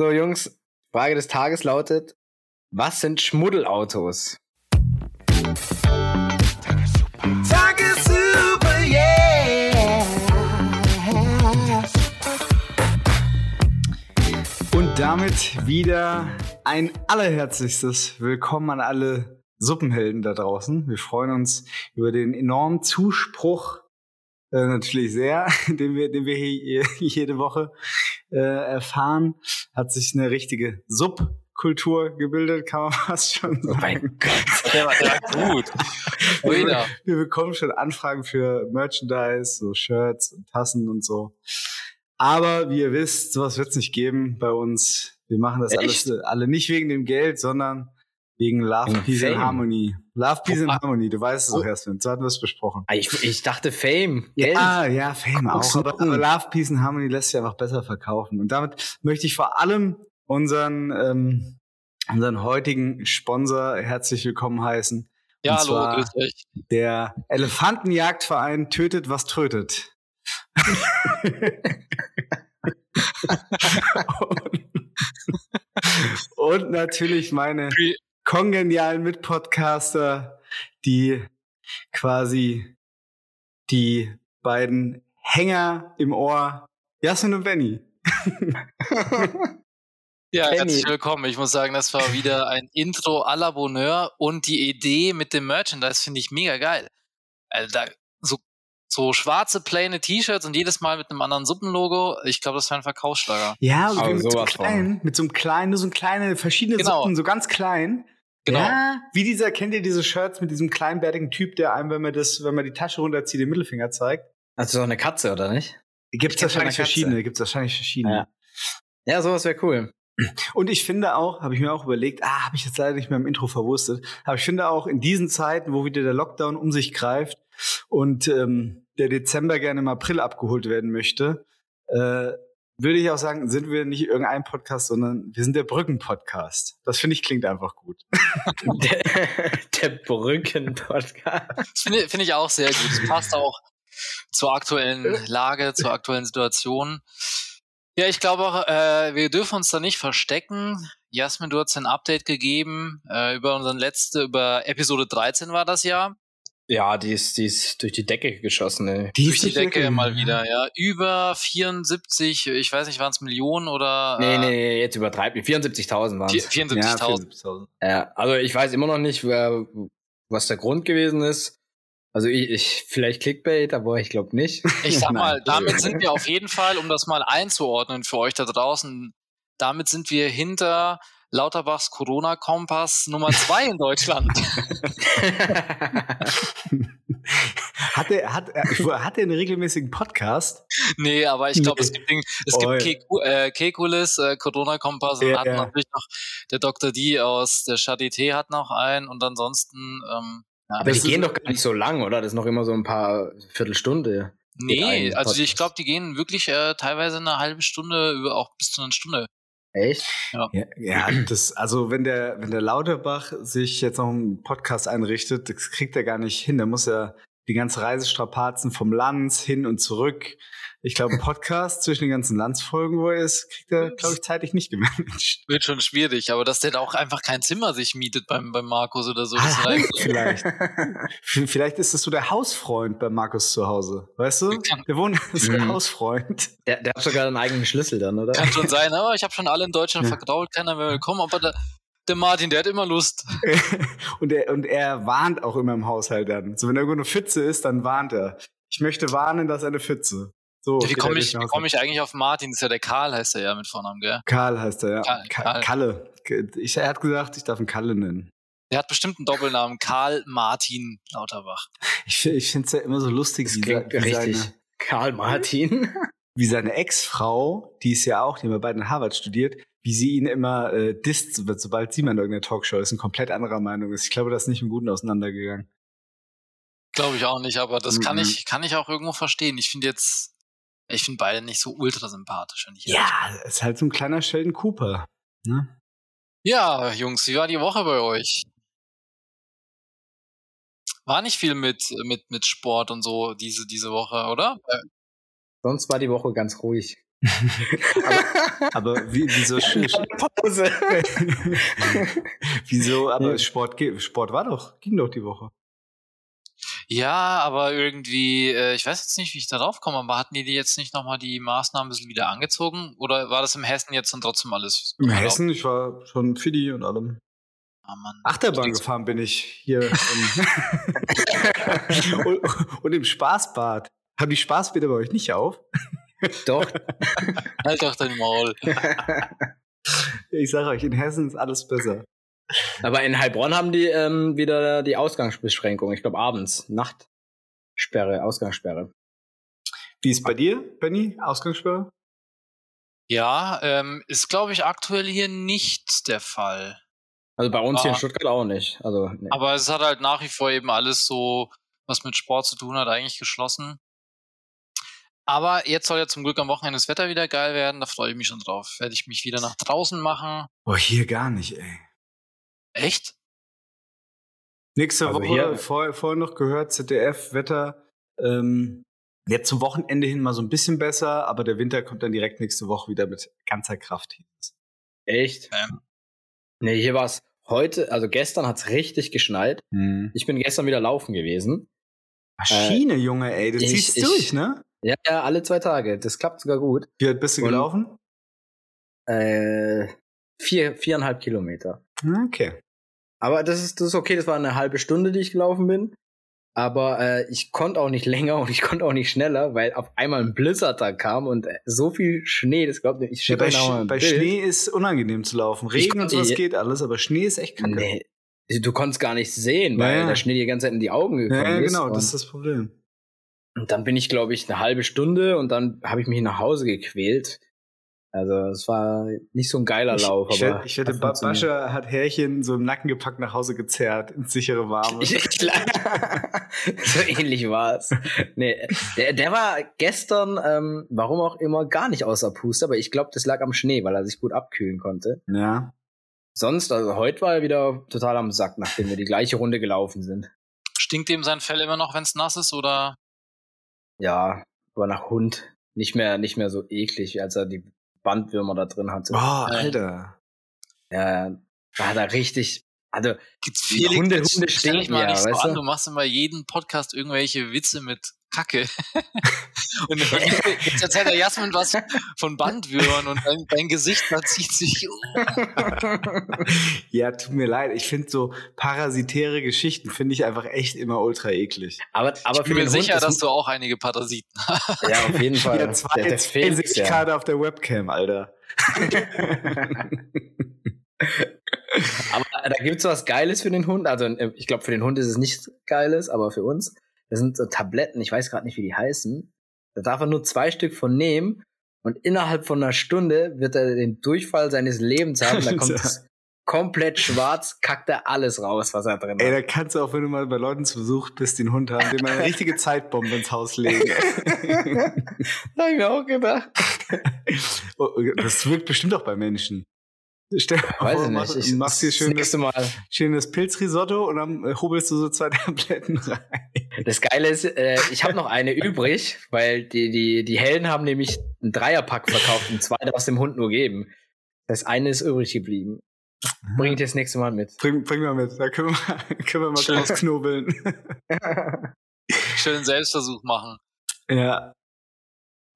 So, Jungs, Frage des Tages lautet: Was sind Schmuddelautos? Tagessuper, yeah. Und damit wieder ein allerherzlichstes Willkommen an alle Suppenhelden da draußen. Wir freuen uns über den enormen Zuspruch äh, natürlich sehr, den wir, den wir hier jede Woche äh, erfahren. Hat sich eine richtige Subkultur gebildet, kann man fast schon sagen. Oh mein Gott. Der war, der war gut. Oida. Wir bekommen schon Anfragen für Merchandise, so Shirts und Tassen und so. Aber wie ihr wisst, sowas wird es nicht geben bei uns. Wir machen das Echt? alles äh, alle nicht wegen dem Geld, sondern wegen Love, Peace and Fame. Harmony. Love, Peace and Ah. Harmony, du weißt es Oh. doch erst, so hatten wir es besprochen. Ah, Ich, ich dachte Fame. Geld. Ah, ja, Fame auch. Guck's Aber, aber Love, Peace and Harmony lässt sich einfach besser verkaufen. Und damit möchte ich vor allem unseren, ähm, unseren heutigen Sponsor herzlich willkommen heißen. Ja, Und hallo, zwar- grüß euch. Der Elefantenjagdverein tötet, was trötet. und, und natürlich meine Pre- kongenialen Mitpodcaster, die quasi die beiden Hänger im Ohr, Jasmin und Benny. Ja, herzlich willkommen. Ich muss sagen, das war wieder ein Intro à la Bonheur und die Idee mit dem Merchandise finde ich mega geil. Also da, so, so schwarze, plaine T-Shirts und jedes Mal mit einem anderen Suppenlogo. Ich glaube, das wäre ein Verkaufsschlager. Ja, Aber so mit, so kleinen, mit so einem kleinen, nur so ein kleine, verschiedene Genau. Suppen, so ganz klein. Genau. Ja, wie dieser, kennt ihr diese Shirts mit diesem kleinbärtigen Typ, der einem, wenn man das, wenn man die Tasche runterzieht, den Mittelfinger zeigt? Ist doch eine Katze, oder nicht? Gibt's wahrscheinlich verschiedene, gibt's wahrscheinlich verschiedene. Ja. Ja, sowas wäre cool. Und ich finde auch, habe ich mir auch überlegt, ah, habe ich jetzt leider nicht mehr im Intro verwurstet, aber ich finde auch in diesen Zeiten, wo wieder der Lockdown um sich greift und ähm, der Dezember gerne im April abgeholt werden möchte, äh, würde ich auch sagen, sind wir nicht irgendein Podcast, sondern wir sind der Brücken-Podcast. Das finde ich klingt einfach gut. der der Brücken-Podcast. Das finde finde ich auch sehr gut. Es passt auch zur aktuellen Lage, zur aktuellen Situation. Ja, ich glaube auch, äh, wir dürfen uns da nicht verstecken. Jasmin, du hast ein Update gegeben äh, über unseren letzte, über Episode 13 war das ja. Ja, die ist, die ist durch die Decke geschossen, ey. Durch die Decke mal wieder, ja. Über 74, ich weiß nicht, waren es Millionen oder Nee, äh, nee, nee, jetzt übertreibt. 74.000 waren es. 74.000. 74.000. Ja, also ich weiß immer noch nicht, wer, was der Grund gewesen ist. Also ich, ich vielleicht Clickbait, aber ich glaube nicht. Ich sag mal, damit sind wir auf jeden Fall, um das mal einzuordnen für euch da draußen, damit sind wir hinter Lauterbachs Corona-Kompass Nummer zwei in Deutschland. hat er hat, er- hat er einen regelmäßigen Podcast? nee, aber ich glaube, es Nee. gibt, den- es Oh, gibt ja. Keku- äh, Kekulis, äh, Corona-Kompass und Ja, hat ja. natürlich noch der Dr. D aus der Charité hat noch einen und ansonsten, ähm, ja, aber die gehen doch gar nicht so lang, oder? Das ist noch immer so ein paar Viertelstunde. nee, also ich glaube, die gehen wirklich äh, teilweise eine halbe Stunde, über auch bis zu einer Stunde. Echt? Ja, ja das, also wenn der, wenn der Lauterbach sich jetzt noch einen Podcast einrichtet, das kriegt er gar nicht hin. Da muss er die ganze Reisestrapazen vom Lanz hin und zurück. Ich glaube, einen Podcast zwischen den ganzen Landsfolgen, wo er ist, kriegt er, glaube ich, zeitlich nicht gemanagt. Wird schon schwierig, aber dass der da auch einfach kein Zimmer sich mietet beim, beim Markus oder so. Ah, Das reicht. vielleicht. Vielleicht ist es so der Hausfreund bei Markus zu Hause. Weißt du? Der wohnt, ist der Mhm. Hausfreund. Der, der hat sogar einen eigenen Schlüssel dann, oder? Kann schon sein, aber ich habe schon alle in Deutschland Ja. vergrault, keiner mehr willkommen, aber der, der Martin, der hat immer Lust. und, er, und er warnt auch immer im Haushalt dann. So, wenn irgendwo eine Pfütze ist, dann warnt er. Ich möchte warnen, dass eine Pfütze. So, Wie er komme ich, wie komm ich eigentlich auf Martin? Das ist ja der Karl, heißt er ja mit Vornamen, gell? Karl heißt er, ja. Karl- Ka Karl. Kalle. Ich, er hat gesagt, ich darf ihn Kalle nennen. Der hat bestimmt einen Doppelnamen, Karl Martin Lauterbach. Ich, ich finde es ja immer so lustig, Das wie, klingt wie, richtig. seine, Karl Martin. wie seine Ex-Frau, die ist ja auch, die haben beide in Harvard studiert, wie sie ihn immer äh, disst, so- sobald sie mal in irgendeiner Talkshow ist, und komplett anderer Meinung ist. Ich glaube, das ist nicht im Guten auseinandergegangen. Glaube ich auch nicht, aber das kann Mhm. ich, kann ich auch irgendwo verstehen. Ich finde jetzt, ich finde beide nicht so ultra sympathisch, wenn ich ehrlich Ja, ist halt so ein kleiner Sheldon Cooper. Ne? Ja, Jungs, wie war die Woche bei euch? War nicht viel mit, mit, mit Sport und so diese, diese Woche, oder? Äh, Sonst war die Woche ganz ruhig. aber, aber wie, wieso? Pause. wieso? Aber Sport, Sport war doch, ging doch die Woche. Ja, aber irgendwie, äh, ich weiß jetzt nicht, wie ich darauf komme, aber hatten die die jetzt nicht nochmal die Maßnahmen ein bisschen wieder angezogen? Oder war das im Hessen jetzt dann trotzdem alles? In erlaubt? Hessen, ich war schon Fiddy und allem. Ah, Mann. Achterbahn gefahren bin ich hier. im- und, und im Spaßbad. Haben die Spaßbäder bei euch nicht auf? Doch. Halt doch dein Maul. Ich sage euch, in Hessen ist alles besser. Aber in Heilbronn haben die ähm, wieder die Ausgangsbeschränkung. Ich glaube abends. Nachtsperre, Ausgangssperre. Wie ist bei dir, Benny? Ausgangssperre? Ja, ähm, ist glaube ich aktuell hier nicht der Fall. Also bei uns hier in Ah. Stuttgart auch nicht. Also nee. Aber es hat halt nach wie vor eben alles so, was mit Sport zu tun hat, eigentlich geschlossen. Aber jetzt soll ja zum Glück am Wochenende das Wetter wieder geil werden. Da freue ich mich schon drauf. Werde ich mich wieder nach draußen machen. Boah, hier gar nicht, ey. Echt? Nächste Also Woche, hier- vor, vorher noch gehört, ZDF, Wetter. Ähm, jetzt zum Wochenende hin mal so ein bisschen besser, aber der Winter kommt dann direkt nächste Woche wieder mit ganzer Kraft. Echt? Ähm. Nee, hier war es heute, also gestern hat's richtig geschneit. Hm. Ich bin gestern wieder laufen gewesen. Maschine, Junge, ey, du ich- ziehst ich- durch, ne? Ja, ja, alle zwei Tage. Das klappt sogar gut. Wie weit bist du Und- gelaufen? Äh, vier, viereinhalb Kilometer. Okay. Aber das ist, das ist okay, das war eine halbe Stunde, die ich gelaufen bin. Aber äh, ich konnte auch nicht länger und ich konnte auch nicht schneller, weil auf einmal ein Blizzard da kam und äh, so viel Schnee, das glaubt ich Ja, bei Sch bei. Schnee ist unangenehm zu laufen. Regen und sowas geht alles, aber Schnee ist echt kacke. Nee, du konntest gar nicht sehen, weil Ja, ja. der Schnee dir die ganze Zeit in die Augen gekommen Ja, ja, ist. genau, das ist das Problem. und dann bin ich, glaube ich, eine halbe Stunde und dann habe ich mich nach Hause gequält. Also es war nicht so ein geiler Ich, Lauf, ich, aber ich funktioniert. Bascha hat Härchen so im Nacken gepackt nach Hause gezerrt, ins sichere Warme. So ähnlich war's. Nee, der, der war gestern, ähm, warum auch immer, gar nicht außer Puste, aber ich glaube, das lag am Schnee, weil er sich gut abkühlen konnte. ja. Sonst, also heute war er wieder total am Sack, nachdem wir die gleiche Runde gelaufen sind. Stinkt dem sein Fell immer noch, wenn es nass ist? Oder? Ja, aber nach Hund nicht mehr, nicht mehr so eklig, als er die Bandwürmer da drin hatte. Boah, Ja. Alter. Ja, da hat er richtig, also Gibt's Die Hunde- Hunde dich stinken mal ja, nicht so weißt an. du? Du machst immer jeden Podcast irgendwelche Witze mit Kacke. und jetzt, erzählt der Jasmin was von Bandwürmern und dein, dein Gesicht verzieht sich. Ja, tut mir leid. Ich finde so parasitäre Geschichten finde ich einfach echt immer ultra eklig. aber, aber ich bin mir sicher, dass du auch einige Parasiten hast. Ja, auf jeden Fall. Ja, zwei, der, der ich ja. gerade auf der Webcam, Alter. Aber da gibt's was Geiles für den Hund. Also äh, ich glaube, für den Hund ist es nichts Geiles, aber für uns, das sind so Tabletten, ich weiß gerade nicht, wie die heißen. Da darf er nur zwei Stück von nehmen und innerhalb von einer Stunde wird er den Durchfall seines Lebens haben. Da kommt es komplett schwarz, kackt er alles raus, was er drin Ey, hat. da kannst du auch, wenn du mal bei Leuten zu Besuch bist, den Hund haben, dem mal eine richtige Zeitbombe ins Haus legen. da hab ich mir auch gedacht. Oh, das wirkt bestimmt auch bei Menschen. Stell dir vor, ich mach- nicht. Ich, machst dir das schön nächste das, Mal. schön das Pilzrisotto und dann äh, hobelst du so zwei Tabletten rein. Das Geile ist, äh, ich habe noch eine übrig, weil die, die, die Hellen haben nämlich einen Dreierpack verkauft und zwei darfst dem Hund nur geben. Das eine ist übrig geblieben. Bring ich dir das nächste Mal mit. Bring, bring mal mit, da können wir mal, können wir mal Schön. draus knobeln. Schönen Selbstversuch machen. Ja.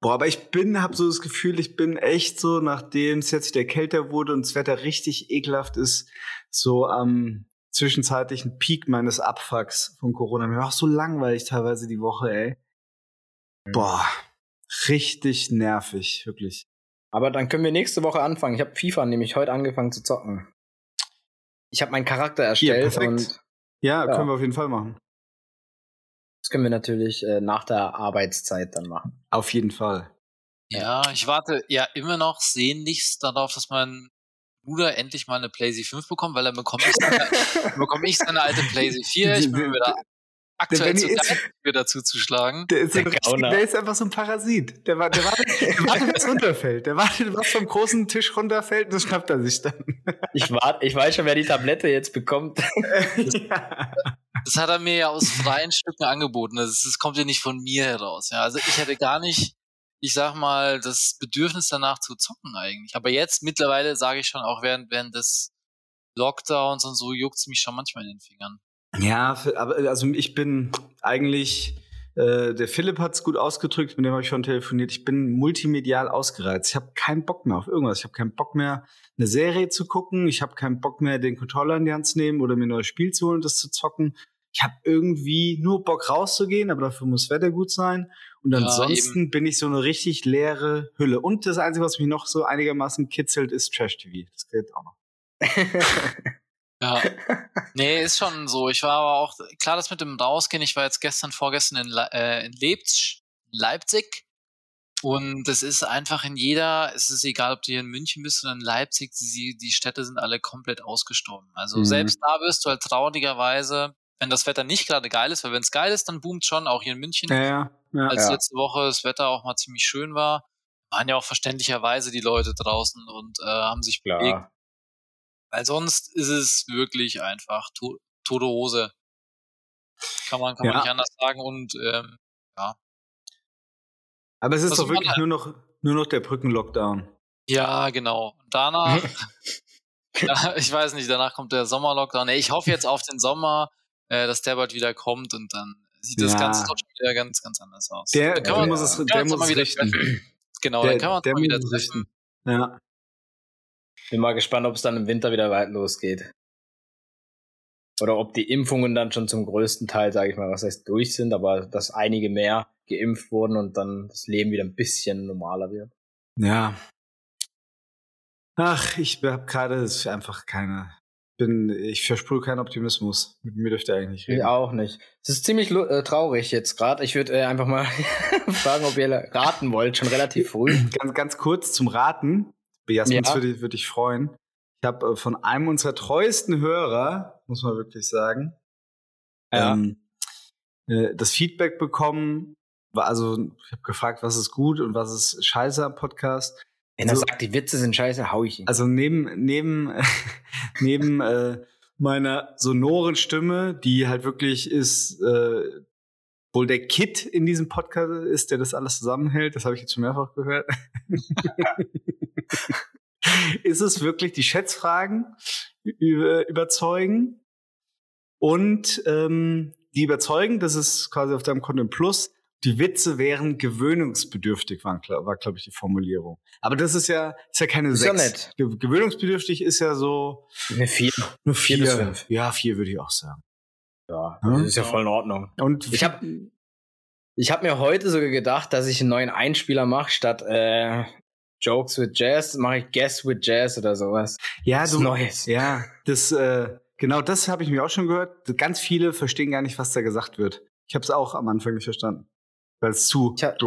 Boah, aber ich bin, hab so das Gefühl, ich bin echt so, nachdem es jetzt wieder kälter wurde und das Wetter richtig ekelhaft ist, so am zwischenzeitlichen Peak meines Abfucks von Corona. Mir war auch so langweilig teilweise die Woche, ey. Boah, richtig nervig, wirklich. Aber dann können wir nächste Woche anfangen. Ich habe FIFA nämlich heute angefangen zu zocken. Ich habe meinen Charakter erstellt perfekt. und Ja, Ja. können wir auf jeden Fall machen. Das können wir natürlich äh, nach der Arbeitszeit dann machen. Auf jeden Fall. Ja, ich warte ja immer noch sehnlichst darauf, dass mein Bruder endlich mal eine PlayStation 5 bekommt, weil dann bekomme ich seine, bekomme ich seine alte PlayStation 4. Ich bin da aktuell zu mir dazu zu schlagen. Der ist, so ein Der richtig, der ist einfach so ein Parasit. Der, war, der, wartet, der wartet, bis runterfällt. Der wartet, was vom großen Tisch runterfällt, das schnappt er sich dann. Ich, wart, ich weiß schon, wer die Tablette jetzt bekommt. ja. Das hat er mir ja aus freien Stücken angeboten. Das, das kommt ja nicht von mir heraus. Ja, also ich hätte gar nicht ich sag mal, das Bedürfnis danach zu zocken eigentlich. Aber jetzt mittlerweile sage ich schon auch während, während des Lockdowns und so juckt es mich schon manchmal in den Fingern. Ja, aber also ich bin eigentlich, äh, der Philipp hat es gut ausgedrückt, mit dem habe ich schon telefoniert. Ich bin multimedial ausgereizt. Ich habe keinen Bock mehr auf irgendwas. Ich habe keinen Bock mehr, eine Serie zu gucken. Ich habe keinen Bock mehr, den Controller in die Hand zu nehmen oder mir ein neues Spiel zu holen und das zu zocken. Ich habe irgendwie nur Bock rauszugehen, aber dafür muss Wetter gut sein. Und Ja, ansonsten bin ich so eine richtig leere Hülle. Und das Einzige, was mich noch so einigermaßen kitzelt, ist Trash-TV. Das geht auch noch. Ja. Nee, ist schon so. Ich war aber auch, klar, das mit dem Rausgehen, ich war jetzt gestern, vorgestern in, Le äh, in Leipzig, Leipzig. Und es ist einfach in jeder, es ist egal, ob du hier in München bist oder in Leipzig, die, die Städte sind alle komplett ausgestorben. Also Mhm. selbst da wirst du halt traurigerweise, wenn das Wetter nicht gerade geil ist, weil wenn es geil ist, dann boomt schon, auch hier in München. Ja, ja. ja. als letzte Woche das Wetter auch mal ziemlich schön war, waren ja auch verständlicherweise die Leute draußen und äh, haben sich bewegt. Weil sonst ist es wirklich einfach to tote Hose. Kann man, kann Ja. man nicht anders sagen. Und ähm, Aber es ist Also doch wirklich nur noch, nur noch der Brückenlockdown. ja, genau. Danach, ja, ich weiß nicht, danach kommt der Sommerlockdown. Nee, ich hoffe jetzt auf den Sommer, äh, dass der bald wieder kommt und dann sieht das Ja. Ganze doch schon wieder ganz, ganz anders aus. Der, der man, muss es, der muss es richten. treffen. Genau, Der, dann kann man der mal wieder es treffen. richten. Ja. Bin mal gespannt, ob es dann im Winter wieder weit losgeht. Oder ob die Impfungen dann schon zum größten Teil, sage ich mal, was heißt durch sind, aber dass einige mehr geimpft wurden und dann das Leben wieder ein bisschen normaler wird. Ja. Ach, ich habe gerade einfach keine. Bin, ich versprühe keinen Optimismus. Mit mir dürft ihr eigentlich nicht Ich reden. auch nicht. Es ist ziemlich äh, traurig jetzt gerade. Ich würde äh, einfach mal fragen, ob ihr raten wollt, schon relativ früh. Ganz, ganz kurz zum Raten. Jasmin, Ja. würde, würde ich freuen. Ich habe äh, von einem unserer treuesten Hörer, muss man wirklich sagen, Ja. ähm, äh, das Feedback bekommen. Also, ich habe gefragt, was ist gut und was ist scheiße am Podcast. Wenn er so- sagt, die Witze sind scheiße, hau ich ihn. Also neben neben neben äh, meiner sonoren Stimme, die halt wirklich ist, äh, wohl der Kit in diesem Podcast ist, der das alles zusammenhält. Das habe ich jetzt schon mehrfach gehört. ist es wirklich die Schätzfragen über, überzeugen und ähm, die überzeugen, das ist quasi auf deinem Konto im Plus. Die Witze wären gewöhnungsbedürftig, war, war glaube ich, die Formulierung. Aber das ist ja, ist ja keine Ist ja sechs. nett. Ge- Gewöhnungsbedürftig ist ja so Eine vier. eine Vier vier. bis fünf. Ja, vier würde ich auch sagen. Ja, Ja. das ist ja voll in Ordnung. Und Ich hab- Ich habe mir heute sogar gedacht, dass ich einen neuen Einspieler mache, statt äh, Jokes with Jazz, mache ich Guess with Jazz oder sowas. ja, Was du, Neues. ja, das, äh, genau das habe ich mir auch schon gehört. Ganz viele verstehen gar nicht, was da gesagt wird. Ich habe es auch am Anfang nicht verstanden. Weil es zu. Ich hab-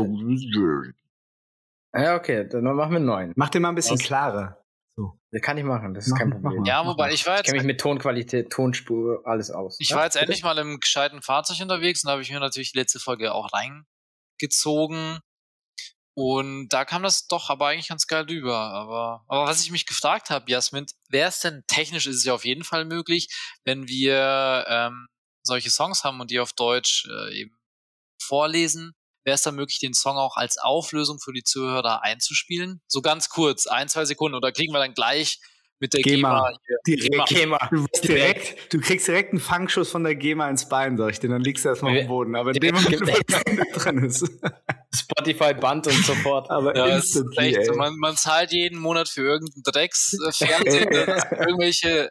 Ja, okay, dann machen wir einen neuen. Mach den mal ein bisschen Was? klarer. Das kann ich machen, das ist Mach- kein mach Problem. Ja, wobei ich war Ich jetzt kenne mich mit Tonqualität, Tonspur, alles aus. Ich Ja, war jetzt bitte? endlich mal im gescheiten Fahrzeug unterwegs und da habe ich mir natürlich die letzte Folge auch reingezogen. Und da kam das doch aber eigentlich ganz geil rüber. Aber, aber was ich mich gefragt habe, Jasmin, wäre es denn technisch ist es ja auf jeden Fall möglich, wenn wir ähm, solche Songs haben und die auf Deutsch äh, eben vorlesen, wäre es dann möglich, den Song auch als Auflösung für die Zuhörer einzuspielen? So ganz kurz, ein, zwei Sekunden, oder kriegen wir dann gleich mit der GEMA. GEMA, hier. Direkt. GEMA. Du, direkt, du kriegst direkt einen Fangschuss von der GEMA ins Bein, sag ich dir. Dann liegst du erstmal auf dem Boden. Aber in dem Moment, wo drin ist. Spotify Band und sofort. Aber Ja, ist instantly, echt so. ey. Man, man zahlt jeden Monat für irgendeinen Drecks äh, dass irgendwelche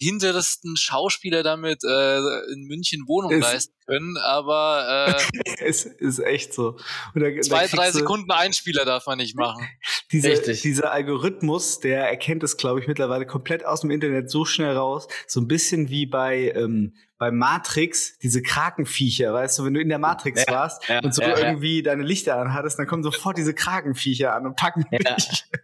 hintersten Schauspieler damit äh, in München Wohnungen Ist- leisten können, aber äh, Es ist echt so. Und da, da zwei, drei Sekunden Einspieler darf man nicht machen. Dieser, Richtig. dieser Algorithmus, der erkennt es, glaube ich, mittlerweile komplett aus dem Internet so schnell raus. So ein bisschen wie bei, ähm, bei Matrix, diese Krakenviecher, weißt du, wenn du in der Matrix Ja, warst ja, und so ja, irgendwie deine Lichter anhattest, dann kommen sofort diese Krakenviecher an und packen dich.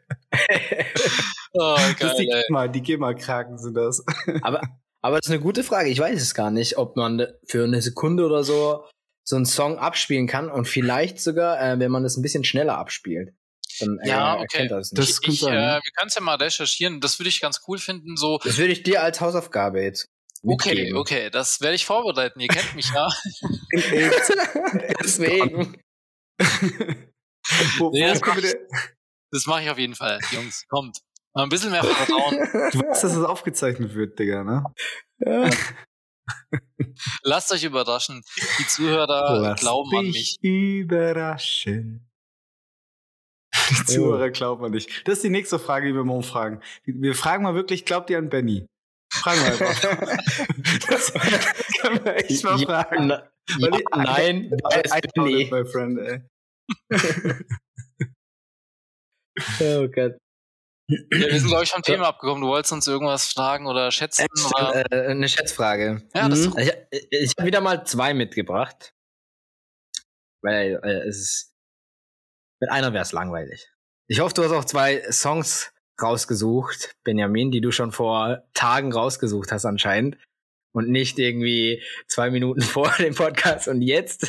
Oh, geil, die. GEMA, die GEMA-Kraken sind das. aber, aber das ist eine gute Frage. Ich weiß es gar nicht, ob man für eine Sekunde oder so so einen Song abspielen kann und vielleicht sogar, äh, wenn man es ein bisschen schneller abspielt. Dann äh, Ja, okay. erkennt er es Das nicht. könnte Ich, sein, äh, wir können es ja mal recherchieren. Das würde ich ganz cool finden. So, Das würde ich dir als Hausaufgabe jetzt. okay, mitgeben. okay, das werde ich vorbereiten. Ihr kennt mich ja. Deswegen. Wo, Nee, wo das können wir denn- Das mache ich auf jeden Fall, Jungs. Kommt. Mal ein bisschen mehr Vertrauen. du weißt, dass das aufgezeichnet wird, Digga, ne? Ja. Lasst euch überraschen. Die Zuhörer Lass glauben an mich. überraschen. Die Zuhörer glauben an dich. Das ist die nächste Frage, die wir morgen fragen. Wir fragen mal wirklich, glaubt ihr an Benny? Fragen wir einfach. das können wir echt mal Ja, fragen. na- ja, ich- nein, I it, my friend, ey. Oh Gott. Ja, wir sind, glaube ich, vom Thema abgekommen. Du wolltest uns irgendwas fragen oder schätzen? Oder? Äh, eine Schätzfrage. Ja, das ist Mhm. Ich, ich habe wieder mal zwei mitgebracht. Weil äh, es ist. Mit einer wäre es langweilig. Ich hoffe, du hast auch zwei Songs rausgesucht, Benjamin, die du schon vor Tagen rausgesucht hast anscheinend. Und nicht irgendwie zwei Minuten vor dem Podcast und jetzt.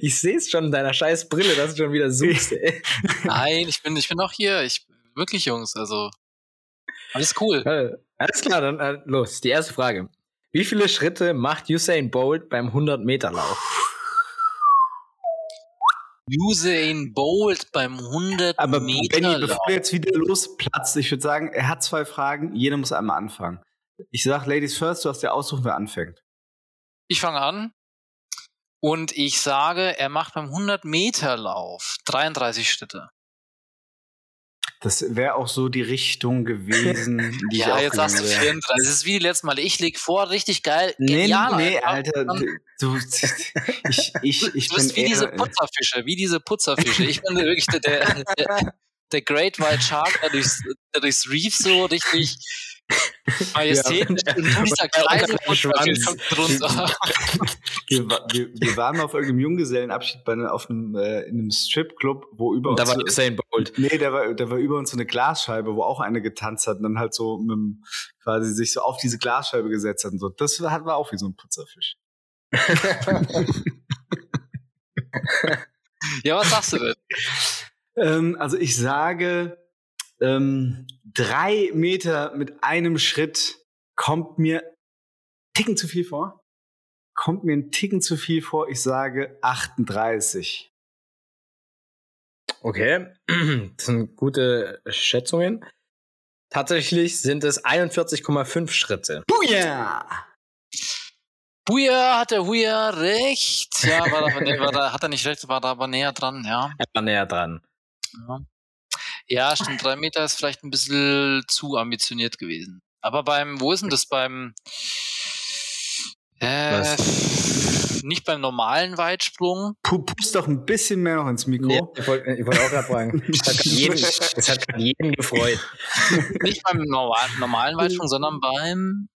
Ich sehe es schon in deiner scheiß Brille, dass du schon wieder suchst. Ey. Nein, ich bin, ich bin auch hier. Ich wirklich, Jungs. Also alles cool. Alles klar, dann äh, los. Die erste Frage. Wie viele Schritte macht Usain Bolt beim 100-Meter-Lauf? Usain Bolt beim 100 Aber Meter Benny, bevor du jetzt wieder losplatzt, ich würde sagen, er hat zwei Fragen, jeder muss einmal anfangen. Ich sag Ladies first, du hast ja aussuchen, wer anfängt. Ich fange an und ich sage, er macht beim 100 Meter Lauf 33 Schritte. Das wäre auch so die Richtung gewesen, die ich Ja, auch jetzt sagst du gegangen wäre. 34. Das ist wie die letzten Mal. Ich leg vor, richtig geil. Nee, Genial, nee, Alter. Alter, du, ich, ich, ich du bist wie diese eher, Putzerfische, wie diese Putzerfische. Ich bin wirklich der, der, der, der Great White Shark, der durchs, der durchs Reef so richtig majestätisch Ja. du dieser Und Schwanz. kommt drunter. wir, wir, wir waren auf irgendeinem Junggesellenabschied bei, ne- auf einem, äh, in einem Stripclub, wo über Und da uns, war Usain Bolt. nee, da war, da war über uns so eine Glasscheibe, wo auch eine getanzt hat und dann halt so mit, dem- quasi sich so auf diese Glasscheibe gesetzt hat und so. Das war, war auch wie so ein Putzerfisch. Ja, was sagst du denn? Ähm, also ich sage, ähm, drei Meter mit einem Schritt kommt mir Ticken zu viel vor. Kommt mir ein Ticken zu viel vor. Ich sage 38. Okay, das sind gute Schätzungen. Tatsächlich sind es 41,5 Schritte. Booyah! Huja, hat der Huja recht? Ja, war da, war da, hat er nicht recht, war da aber näher dran, ja. Er war näher dran. Ja, ja stimmt, drei Meter ist vielleicht ein bisschen zu ambitioniert gewesen. Aber beim, wo ist denn das beim, äh, nicht beim normalen Weitsprung? Pu- Pust doch ein bisschen mehr noch ins Mikro. Ja, ich wollte ich wollte auch gerade fragen. Das hat jeden, das hat jeden gefreut. Nicht beim normal, normalen Weitsprung, sondern beim,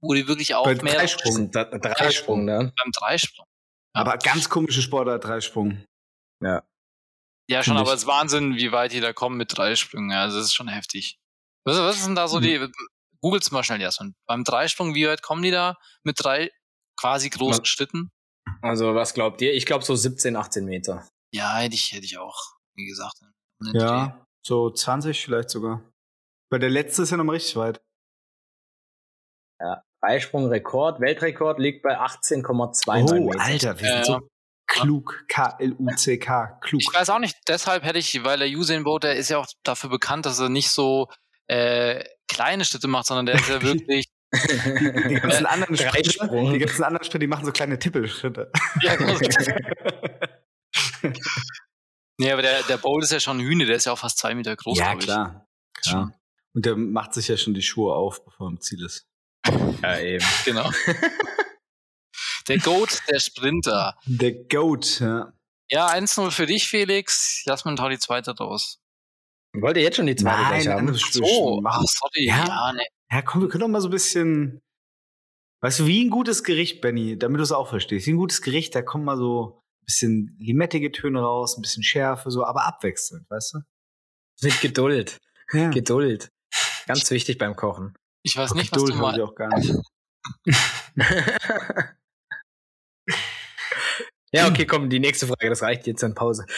wo die wirklich auch Bei mehr, Dreisprung. Da- Dreisprung, ne? beim Dreisprung. Aber ganz komische Sportart, Dreisprung. Ja, schon, Finde aber es ist Wahnsinn, wie weit die da kommen mit Dreisprüngen. Also, das ist schon heftig. Was, was ist denn da so die, googelt's mal schnell erstmal. Beim Dreisprung, wie weit kommen die da mit drei quasi großen Man- Schritten? Also, was glaubt ihr? Ich glaube so 17, 18 Meter. Ja, hätte ich, hätte ich auch, wie gesagt. Ja, so 20 vielleicht sogar. Weil der letzte ist ja noch mal richtig weit. Dreisprung-Rekord, Weltrekord liegt bei 18,2 Oh, Meter. Alter, wir Ja, sind so klug. K-L-U-C-K. Klug. Ich weiß auch nicht, deshalb hätte ich, weil der Usain Bolt, der ist ja auch dafür bekannt, dass er nicht so äh, kleine Schritte macht, sondern der ist ja wirklich, Die, die ganzen anderen Schritte, Dreisprung. die ganzen anderen die machen so kleine Tippelschritte. ja, genau. nee, aber der, der Bolt ist ja schon ein Hühner, der ist ja auch fast zwei Meter groß, ja, klar. Klar. Und der macht sich ja schon die Schuhe auf, bevor er im Ziel ist. Ja, eben. Genau. Der Goat, der Sprinter. Der Goat, ja. Ja, 1-0 für dich, Felix. Jasmin hau die zweite raus. Wollt ihr jetzt schon die zweite Nein, gleich haben? ach, machen. sorry. Ja. Ja, nee. Ja, komm, wir können doch mal so ein bisschen. Weißt du, wie ein gutes Gericht, Benny, damit du es auch verstehst. Wie ein gutes Gericht, da kommen mal so ein bisschen limettige Töne raus, ein bisschen Schärfe, so, aber abwechselnd, weißt du? Mit Geduld. Ja. Geduld. Ganz wichtig beim Kochen. Ich weiß nicht, was Geduld du habe ich auch gar nicht. ja, okay, komm, die nächste Frage, das reicht jetzt an Pause.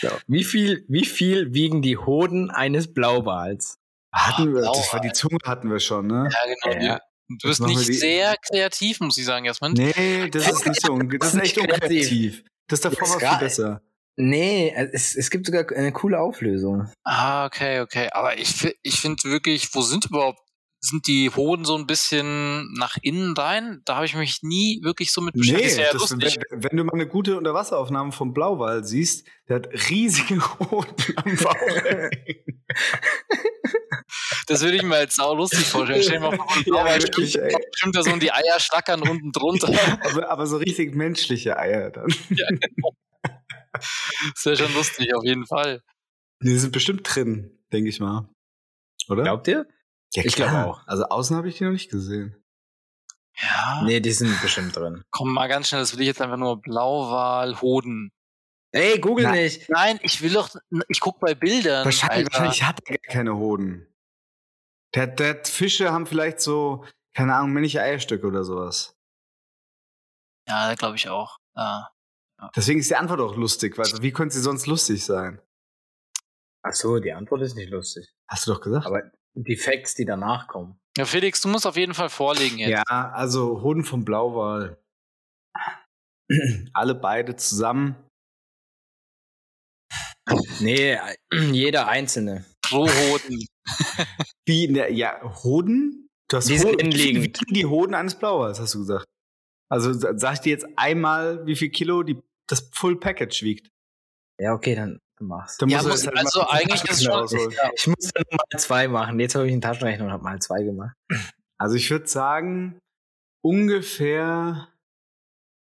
so, wie viel, wie viel wiegen die Hoden eines Blauwals? Hatten wir, das war die Zunge hatten wir schon, ne? Ja, genau. Ja. Du bist nicht die- sehr kreativ, muss ich sagen, Jasmin. Nee, das ist nicht so. Das ist echt Nicht kreativ. unkreativ. Das davor war viel besser. Nee, es, es gibt sogar eine coole Auflösung. Ah, okay, okay. Aber ich, ich finde wirklich, wo sind überhaupt, sind die Hoden so ein bisschen nach innen rein? Da habe ich mich nie wirklich so mit beschäftigt. Nee, ist ja das, wenn, lustig. wenn du mal eine gute Unterwasseraufnahme vom Blauwal siehst, der hat riesige Hoden am Bauch. Das würde ich mir als sau lustig vorstellen. Stell dir mal vor, so ein Ja, Blauwal wirklich, stimmt, ey. stimmt da so die Eier schlackern unten drunter. aber, aber so richtig menschliche Eier dann. Das wäre schon lustig, auf jeden Fall. Die sind bestimmt drin, denke ich mal. Oder? Glaubt ihr? Ja, ich glaub klar. auch. Also außen habe ich die noch nicht gesehen. Ja. Nee, die sind bestimmt drin. Komm mal ganz schnell, das will ich jetzt einfach nur Blauwal, Hoden. Ey, google Na- nicht. Nein, ich will doch, ich guck bei Bildern. Wahrscheinlich, Alter. wahrscheinlich hat er gar keine Hoden. Der, der Fische haben vielleicht so, keine Ahnung, männliche Eierstöcke oder sowas. Ja, glaube ich auch. Ja. Deswegen ist die Antwort auch lustig, weil wie könnte sie sonst lustig sein? Ach so, die Antwort ist nicht lustig. Hast du doch gesagt. Aber die Facts, die danach kommen. ja, Felix, du musst auf jeden Fall vorlegen jetzt. Ja, also Hoden vom Blauwal. Alle beide zusammen. Nee, jeder einzelne. Pro Hoden. Wie, ne, ja, Hoden? Du hast Die sind Hoden- innenliegend. Wie die Hoden eines Blauwals, hast du gesagt. Also sa- sag ich dir jetzt einmal, wie viel Kilo die, das Full Package wiegt. Ja, okay, dann mach's. Dann Ja, muss- halt also eigentlich ist schon- rausholen. Ja. Ich muss dann mal zwei machen. Jetzt habe ich einen Taschenrechner und habe mal zwei gemacht. Also ich würde sagen, ungefähr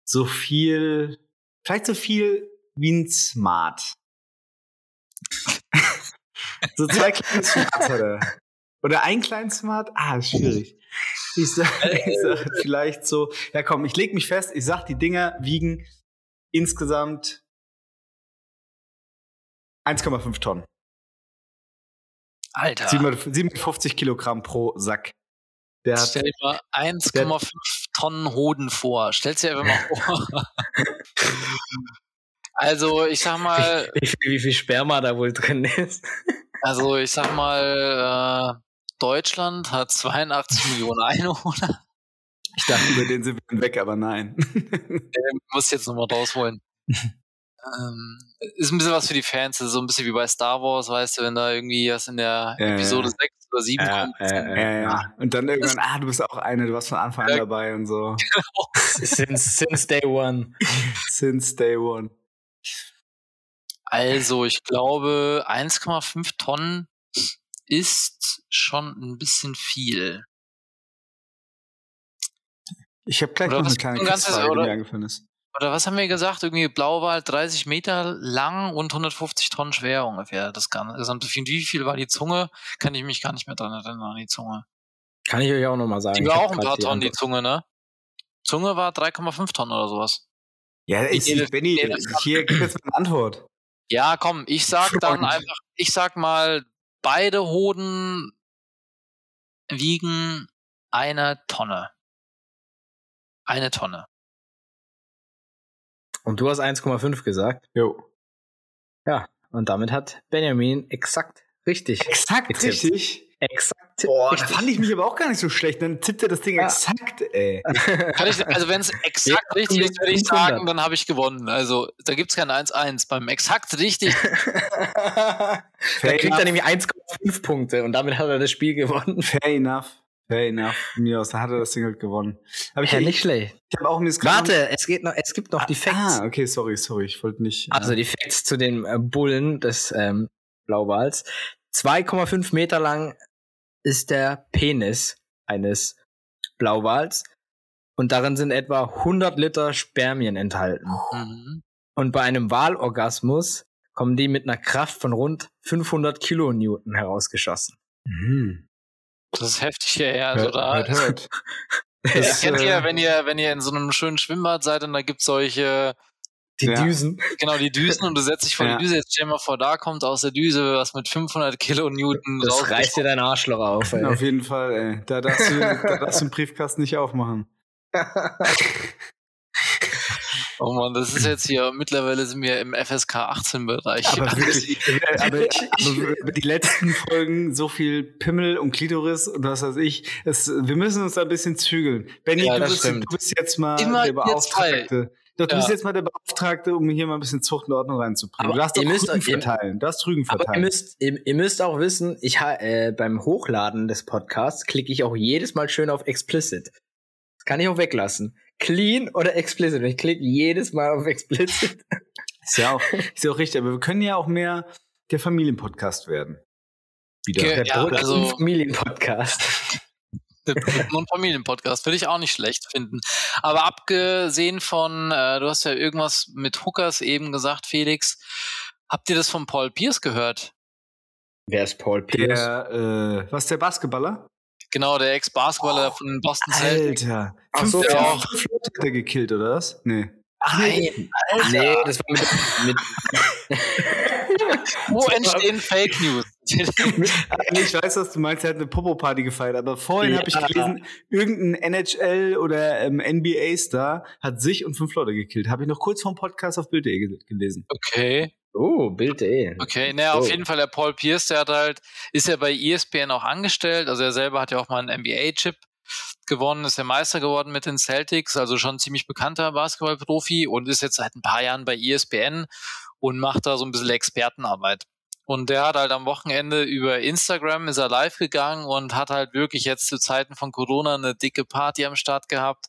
so viel, vielleicht so viel wie ein Smart. so zwei kleine Smarts hat er. Oder ein kleinen Smart? Ah, ist schwierig. Ich sag, ich sag vielleicht so, ja komm, ich leg mich fest, ich sag, die Dinger wiegen insgesamt 1,5 Tonnen. Alter. 750 Kilogramm pro Sack. Der Stell dir mal 1,5 Tonnen Hoden vor. Stell's dir einfach mal vor. also, ich sag mal, Wie viel, wie viel Sperma da wohl drin ist. also ich sag mal, äh, Deutschland hat 82 Millionen Einwohner. ich dachte, über den sind wir weg, aber nein. Ähm, muss jetzt nochmal rausholen. Ähm, ist ein bisschen was für die Fans, ist so ein bisschen wie bei Star Wars, weißt du, wenn da irgendwie was in der Ja, Episode ja. 6 oder 7 Ja, kommt. äh, Ja, ja. Und dann irgendwann, ah, du bist auch eine, du warst von Anfang an dabei und so. Since, since day one. Since day one. Also, ich glaube, 1,5 Tonnen ist schon ein bisschen viel. Ich habe gleich Oder noch eine kleine Quizfrage, die mir eingefallen ist. Oder was haben wir gesagt? Irgendwie Blauwal 30 Meter lang und 150 Tonnen schwer ungefähr. Das ganze gesamte. Und Wie viel war die Zunge? Kann ich mich gar nicht mehr dran erinnern an die Zunge. Kann ich euch auch nochmal sagen. Die Ich war auch ein paar Tonnen, die. Zunge, ne? Zunge war 3,5 Tonnen oder sowas. Ja, ich, ich, Benny, nee, das- hier gibt jetzt eine Antwort. Ja, komm, ich sag dann Freund. einfach, ich sag mal, beide Hoden wiegen eine Tonne. Eine Tonne. Und du hast 1,5 gesagt. Jo. Und damit hat Benjamin exakt richtig. Exakt Getippt. richtig. Exakt. Boah, da richtig. fand ich mich aber auch gar nicht so schlecht. Dann tippt er das Ding Ja. exakt, ey. Kann ich, also wenn es exakt Ja, richtig ist, würde ich 500. sagen, dann habe ich gewonnen. Also da gibt's kein 1-1. Beim exakt richtig, Dann kriegt er nämlich 1,5 Punkte und damit hat er das Spiel gewonnen. Fair enough. Fair enough. Mir aus, da hat er das Ding halt gewonnen. Aber ich, Ja, ich, nicht schlecht. ich habe auch mir Warte, es, geht noch, es gibt noch die Facts. Ah, okay, sorry, sorry. Ich wollte nicht. Also die Facts zu den äh, Bullen des ähm, Blauwals. 2,5 Meter lang ist der Penis eines Blauwals und darin sind etwa 100 Liter Spermien enthalten. Mhm. Und bei einem Walorgasmus kommen die mit einer Kraft von rund 500 Kilonewton herausgeschossen. Mhm. Das ist heftig hierher. Also Hört, da, hört, hört. das Das, kennt äh, ihr, wenn ihr, wenn ihr in so einem schönen Schwimmbad seid und da gibt's solche, Die Ja. Düsen. genau die Düsen und du setzt dich vor Ja. die Düse. Jetzt stell dir mal vor, da kommt aus der Düse was mit 500 Kilonewton Das raus. reißt dir dein Arschloch auf, ey. Auf jeden Fall, ey. Da darfst du, da darfst du den Briefkasten nicht aufmachen. Oh Mann, das ist jetzt hier, mittlerweile sind wir im FSK 18 Bereich. Aber wirklich, aber, aber die letzten Folgen, so viel Pimmel und Klitoris und was weiß ich, es, wir müssen uns da ein bisschen zügeln. Benny, Ja, du, bist, du bist jetzt mal Immer der Beauftragte. Doch, du Ja. bist jetzt mal der Beauftragte, um hier mal ein bisschen Zucht und Ordnung reinzubringen. Aber du darfst ihr müsst- Rügen ihr- verteilen. Du darfst Rügen Aber ihr verteilen. müsst, ihr, ihr müsst auch wissen, ich ha- äh, beim Hochladen des Podcasts klicke ich auch jedes Mal schön auf Explicit. Das kann ich auch weglassen. Clean oder Explicit. Und ich klicke jedes Mal auf Explicit. Ist ja auch, ist ja auch richtig, aber wir können ja auch mehr der Familienpodcast werden. Wieder. Okay. Der Ja, Brot- also- und Familienpodcast. Der Briten- und Familienpodcast würde ich auch nicht schlecht finden. Aber abgesehen von, äh, du hast ja irgendwas mit Hookers eben gesagt, Felix. Habt ihr das von Paul Pierce gehört? Wer ist Paul Pierce? Der, äh, was, der Basketballer? Genau, der Ex-Basketballer von den Boston Celtics. Alter. Ach Fünf, so, ja. hat er gekillt, oder was? Nee. Nein, nee, das war mit, mit Wo entstehen Fake News? Ich weiß, was du meinst, er hat eine Popo-Party gefeiert, aber vorhin Ja. habe ich gelesen, irgendein NHL- oder ähm, NBA-Star hat sich und fünf Leute gekillt. Habe ich noch kurz vom Podcast auf Bild.de ge- gelesen. okay. Oh, Bild.de. Okay, naja, auf Oh. jeden Fall der Paul Pierce, der hat halt, ist ja bei ESPN auch angestellt, also er selber hat ja auch mal einen NBA-Chip gewonnen, ist ja Meister geworden mit den Celtics, also schon ein ziemlich bekannter Basketballprofi und ist jetzt seit ein paar Jahren bei ESPN und macht da so ein bisschen Expertenarbeit. Und der hat halt am Wochenende über Instagram ist er live gegangen und hat halt wirklich jetzt zu Zeiten von Corona eine dicke Party am Start gehabt.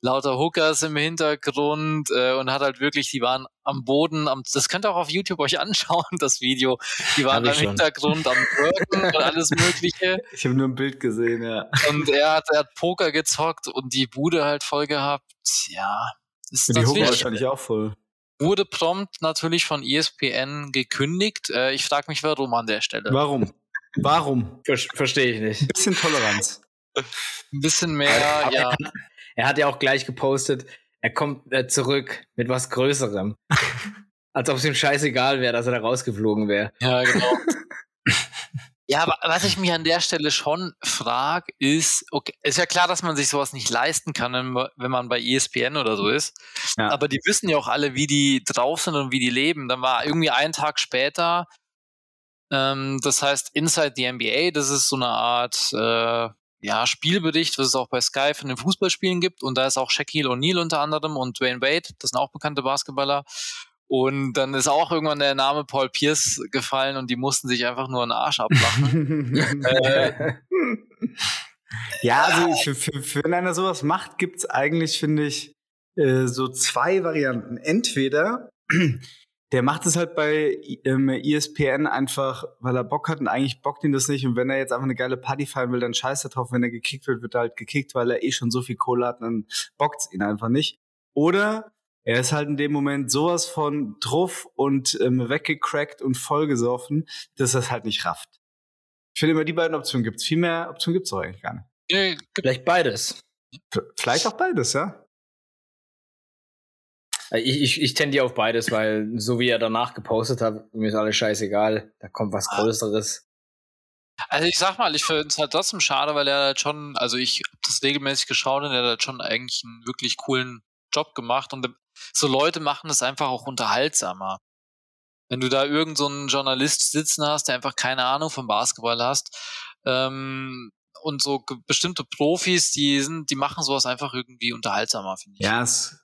Lauter Hookers im Hintergrund äh, und hat halt wirklich, die waren am Boden, am, das könnt ihr auch auf YouTube euch anschauen, das Video. Die waren im schon. Hintergrund am Worken und alles Mögliche. Ich habe nur ein Bild gesehen, ja. Und er hat, er hat Poker gezockt und die Bude halt voll gehabt. Ja. Ist Und die natürlich, wahrscheinlich auch voll. wurde prompt natürlich von ESPN gekündigt. Äh, ich frage mich, warum an der Stelle. Warum? Warum? Ver Verstehe ich nicht. Ein bisschen Toleranz. Ein bisschen mehr, Aber ja. Er hat ja auch gleich gepostet, er kommt äh, zurück mit was Größerem. Als ob es ihm scheißegal wäre, dass er da rausgeflogen wäre. Ja, genau. ja, aber was ich mich an der Stelle schon frage, ist, okay, ist ja klar, dass man sich sowas nicht leisten kann, wenn man- bei ESPN oder so ist. Ja. Aber die wissen ja auch alle, wie die drauf sind und wie die leben. Dann war irgendwie einen Tag später, ähm, das heißt Inside the NBA, das ist so eine Art äh, ja, Spielbericht, was es auch bei Sky von den Fußballspielen gibt. Und da ist auch Shaquille O'Neal unter anderem und Dwayne Wade, das sind auch bekannte Basketballer. Und dann ist auch irgendwann der Name Paul Pierce gefallen und die mussten sich einfach nur einen Arsch ablachen. äh, Ja, also für, für, für wenn einer sowas macht, gibt's eigentlich, finde ich, äh, so zwei Varianten. Entweder der macht es halt bei ähm, ESPN einfach, weil er Bock hat und eigentlich bockt ihn das nicht. Und wenn er jetzt einfach eine geile Party feiern will, dann scheißt er drauf. Wenn er gekickt wird, wird er halt gekickt, weil er eh schon so viel Kohle hat, dann bockt's ihn einfach nicht. Oder er ist halt in dem Moment sowas von druff und ähm, weggecrackt und vollgesoffen, dass er es halt nicht rafft. Ich finde immer, die beiden Optionen gibt's. Viel mehr Optionen gibt's doch eigentlich gar nicht. Vielleicht beides. Vielleicht auch beides, ja? Äh, Ich, ich, ich tendiere auf beides, weil so wie er danach gepostet hat, mir ist alles scheißegal. Da kommt was Ah. Größeres. Also ich sag mal, ich finde es halt trotzdem schade, weil er halt schon, also ich habe das regelmäßig geschaut und er hat halt schon eigentlich einen wirklich coolen Job gemacht und so Leute machen es einfach auch unterhaltsamer. Wenn du da irgend so einen Journalist sitzen hast, der einfach keine Ahnung vom Basketball hast, ähm, und so bestimmte Profis, die sind, die machen sowas einfach irgendwie unterhaltsamer, finde ich. Ja, es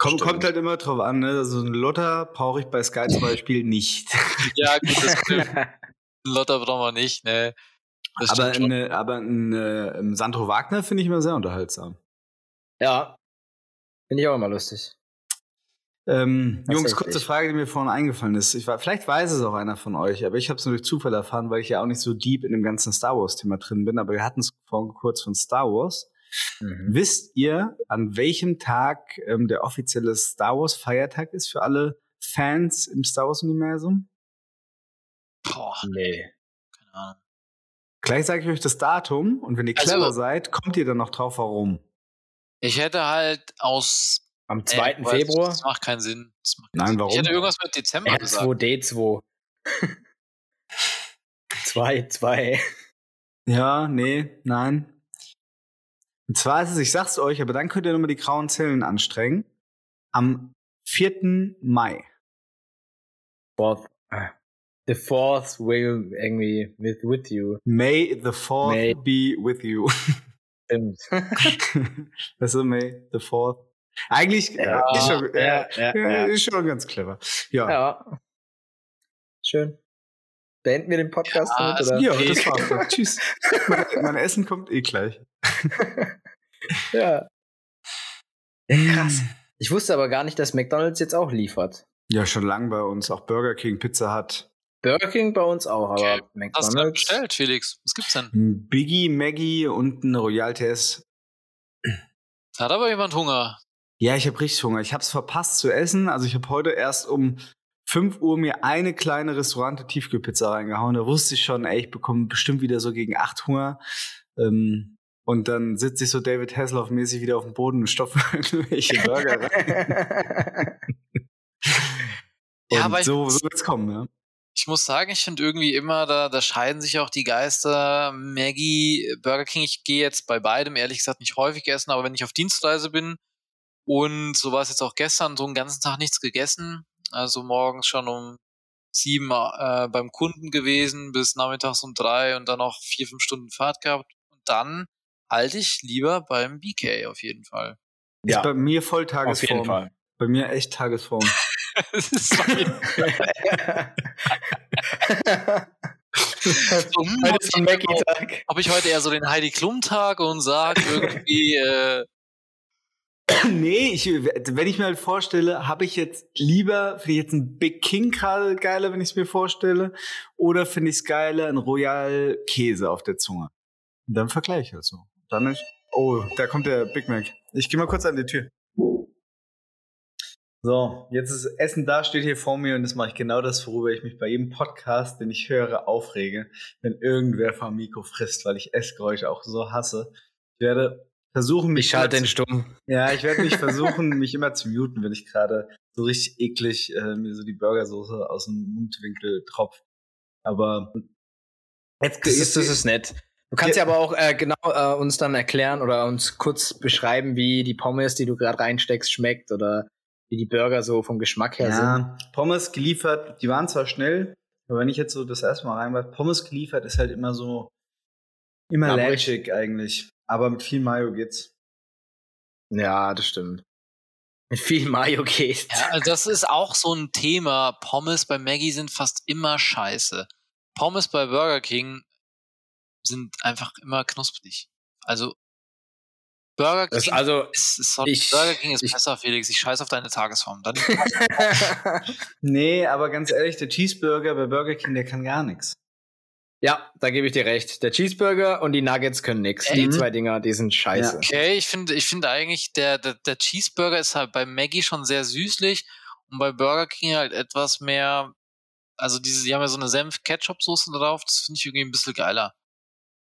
kommt, Stimmt. kommt halt immer drauf an. Ne? So ein Lotter brauche ich bei Sky zum Beispiel nicht. Ja, gut, das stimmt. Lotter brauchen wir nicht, ne. Das aber eine, aber ein, äh, Sandro Wagner finde ich immer sehr unterhaltsam. ja. Finde ich auch immer lustig. Ähm, Jungs, kurze Frage, die mir vorhin eingefallen ist. Ich war, vielleicht weiß es auch einer von euch, aber ich habe es nur durch Zufall erfahren, weil ich ja auch nicht so deep in dem ganzen Star Wars-Thema drin bin. Aber wir hatten es vorhin kurz von Star Wars. Mhm. Wisst ihr, an welchem Tag ähm, der offizielle Star Wars-Feiertag ist für alle Fans im Star Wars-Universum? Boah, Nee. keine Ahnung. Gleich sage ich euch das Datum und wenn ihr Also- clever seid, kommt ihr dann noch drauf, warum. Ich hätte halt aus Am 2. Äh, Februar? Das macht keinen Sinn. Das macht keinen Nein, Sinn. warum? Ich hätte irgendwas mit Dezember gesagt. R2D2. 2, 2. Ja, nee, nein. Und zwar ist es, ich sag's euch, aber dann könnt ihr nochmal die grauen Zellen anstrengen. Am 4. Mai. Fourth, äh, the fourth will irgendwie with, with you. May the 4th May. be with you. Stimmt. also May the 4th. Eigentlich äh, Ja, ist, schon, ja, ja, ist schon ganz clever. Ja. Schön. Beenden wir den Podcast damit, oder? ja das war's. Tschüss. mein, mein Essen kommt eh gleich. ja. ja. Krass. Ich wusste aber gar nicht, dass McDonalds jetzt auch liefert. Ja, schon lang bei uns. Auch Burger King, Pizza Hut. Burger King bei uns auch, aber Okay. Hast du McDonalds. bestellt, Felix? Was gibt's denn? Ein Biggie, Maggie und ein Royal TS. Da hat aber jemand Hunger. Ja, ich habe richtig Hunger. Ich habe es verpasst zu essen. Also ich habe heute erst um 5 Uhr mir eine kleine Restaurante Tiefkühlpizza reingehauen. Da wusste ich schon, ey, ich bekomme bestimmt wieder so gegen 8 Hunger. Ähm, und dann sitze ich so David Hasselhoff-mäßig wieder auf dem Boden und stopfe irgendwelche Burger rein. Ja, und aber so, so wird's kommen, ja. Ich muss sagen, ich finde irgendwie immer, da, da scheiden sich auch die Geister. Maggie, Burger King, ich gehe jetzt bei beidem ehrlich gesagt nicht häufig essen, aber wenn ich auf Dienstreise bin und so war es jetzt auch gestern, so einen ganzen Tag nichts gegessen, also morgens schon um sieben äh, beim Kunden gewesen, bis nachmittags um drei und dann noch vier, fünf Stunden Fahrt gehabt und dann halte ich lieber beim BK auf jeden Fall. Ist Ja, bei mir voll auf Tagesform. jeden Fall. Bei mir echt Tagesform. Das ist so, hm, Heute ist ein Mackie-Tag. ob ich heute eher so den Heidi Klum Tag und sage irgendwie, äh, nee, ich, wenn ich mir halt vorstelle, habe ich jetzt lieber, finde ich jetzt ein Big King gerade geiler, wenn ich es mir vorstelle, oder finde ich es geiler, ein Royal Käse auf der Zunge. Und dann vergleiche ich halt so. Dann ist, oh, da kommt der Big Mac. Ich gehe mal kurz an die Tür. So, jetzt ist Essen da, steht hier vor mir und das mache ich genau das, worüber ich mich bei jedem Podcast, den ich höre, aufrege, wenn irgendwer vom Mikro frisst, weil ich Essgeräusche auch so hasse. Ich werde versuchen, mich Ich schalte immer den stumm. ja, ich werde mich versuchen, mich immer zu muten, wenn ich gerade so richtig eklig äh, mir so die Burgersoße aus dem Mundwinkel tropf. Aber jetzt, Das ist, das ist nett. Du kannst ja, aber auch äh, genau äh, uns dann erklären oder uns kurz beschreiben, wie die Pommes, die du gerade reinsteckst, schmeckt oder wie die Burger so vom Geschmack her sind. ja, Pommes geliefert, die waren zwar schnell, aber wenn ich jetzt so das erste Mal rein war, Pommes geliefert ist halt immer so immer lätschig eigentlich. Aber mit viel Mayo geht's. Ja, das stimmt. Mit viel Mayo geht. Ja, also das ist auch so ein Thema. Pommes bei Maggie sind fast immer scheiße. Pommes bei Burger King sind einfach immer knusprig. Also Burger King Das, also, ist, ist sorry, ich- Burger King ist ich- besser, Felix. Ich scheiß auf deine Tagesform. Dann, Nee, aber ganz ehrlich, der Cheeseburger bei Burger King, der kann gar nichts. ja, da gebe ich dir recht. Der Cheeseburger und die Nuggets können nix. Die Echt? zwei Dinger, die sind scheiße. okay, ich finde, ich finde eigentlich, der, der, der Cheeseburger ist halt bei Maggie schon sehr süßlich und bei Burger King halt etwas mehr. Also diese, die haben ja so eine Senf-Ketchup-Soße drauf. Das finde ich irgendwie ein bisschen geiler.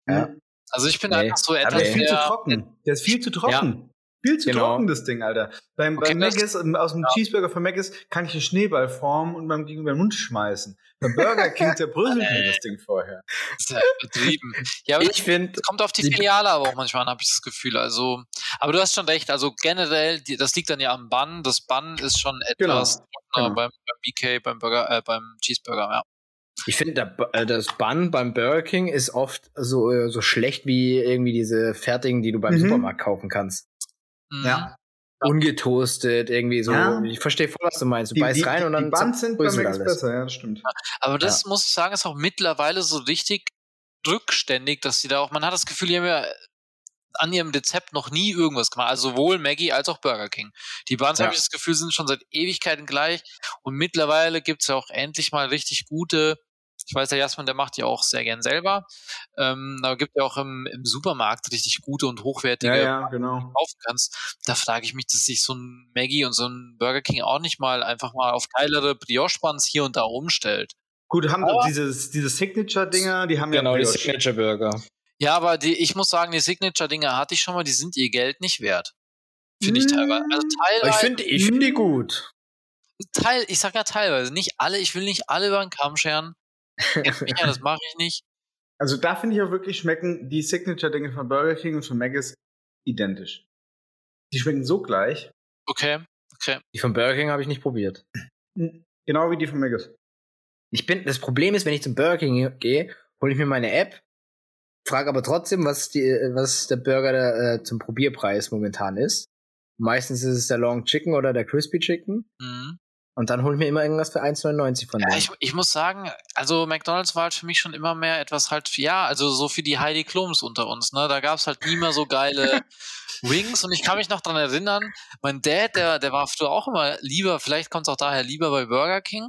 Ja. Also ich bin Nee. einfach so Aber etwas der ist viel zu trocken. Der ist viel zu trocken. Viel zu Genau. trocken, das Ding, Alter. Beim, Okay, beim Maggis, ähm, aus dem Cheeseburger von Maggis, kann ich einen Schneeball formen und beim Gegenüber den Mund schmeißen. Beim Burger King zerbröselt mir das Ding vorher. Das ist ja übertrieben. Ja, aber Ich finde, kommt auf die die- Filiale aber auch manchmal an, habe ich das Gefühl. Also, aber du hast schon recht. Also generell, die, das liegt dann ja am Bun. Das Bun ist schon etwas trockener genau. beim, beim BK, beim Burger, äh, beim Cheeseburger. Ja. Ich finde, äh, das Bun beim Burger King ist oft so, äh, so schlecht wie irgendwie diese fertigen, die du beim Mhm. Supermarkt kaufen kannst. Mhm. Ja. Ungetoastet, irgendwie so. Ja. Ich verstehe voll, was du meinst. Du Die, beißt die, rein und die dann Buns sind bei zerbröselt Maggis alles. besser, ja, das stimmt. Aber das muss ich sagen, ist auch mittlerweile so richtig rückständig, dass sie da auch, man hat das Gefühl, die haben ja an ihrem Rezept noch nie irgendwas gemacht. Also sowohl Maggie als auch Burger King. Die Buns, Ja. habe ich das Gefühl, sind schon seit Ewigkeiten gleich. Und mittlerweile gibt's ja auch endlich mal richtig gute. Ich weiß, der Jasmin, der macht die auch sehr gern selber. Ähm, aber gibt ja auch im, im Supermarkt richtig gute und hochwertige Ja, ja, genau. kaufen kannst. Da frage ich mich, dass sich so ein Maggie und so ein Burger King auch nicht mal einfach mal auf geilere Brioche-Buns hier und da umstellt. Gut, haben Aber- dieses, diese Signature-Dinger, die haben Genau, ja die Brioche. Ja, aber die, ich muss sagen, die Signature-Dinger hatte ich schon mal, die sind ihr Geld nicht wert. Finde ich Mm. teilweise. Also Aber teilweise, ich finde ich find die gut. teil, ich sag ja teilweise, nicht alle, ich will nicht alle über den Kamm scheren. Ja, das mache ich nicht. Also da finde ich auch wirklich schmecken die Signature-Dinge von Burger King und von Maggis identisch. Die schmecken so gleich. Okay. Okay. Die von Burger King habe ich nicht probiert. Genau wie die von Megas. Ich bin, das Problem ist, wenn ich zum Burger King gehe, hole ich mir meine App, frage aber trotzdem, was, die, was der Burger der, äh, zum Probierpreis momentan ist. Meistens ist es der Long Chicken oder der Crispy Chicken. Mhm. Und dann hole ich mir immer irgendwas für 1,99 von Ja, denen. ich, ich muss sagen, also McDonalds war halt für mich schon immer mehr etwas halt, ja, also so für die Heidi Klums unter uns, ne? Da gab's halt nie mehr so geile Wings und ich kann mich noch dran erinnern, mein Dad, der, der war früher auch immer lieber, vielleicht kommt's auch daher lieber bei Burger King.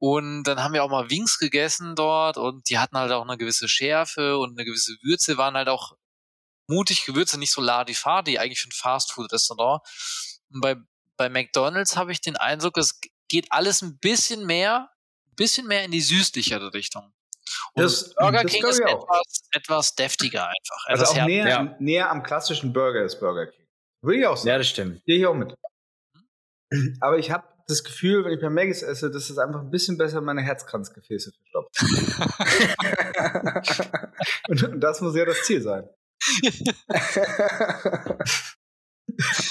Und dann haben wir auch mal Wings gegessen dort und die hatten halt auch eine gewisse Schärfe und eine gewisse Würze, waren halt auch mutig gewürzt, nicht so ladi-fadi, eigentlich für ein Fastfood-Restaurant. Und bei, bei McDonalds habe ich den Eindruck, es geht alles ein bisschen mehr, ein bisschen mehr in die süßlichere Richtung. Und Das- Burger das King ist etwas, etwas deftiger einfach. Also etwas auch näher, ja. näher am klassischen Burger ist Burger King. Würde ich auch sagen. ja, das stimmt. Gehe ich auch mit. Aber ich habe das Gefühl, wenn ich bei Maggis esse, dass es einfach ein bisschen besser meine Herzkranzgefäße verstopft. Und, und das muss ja das Ziel sein.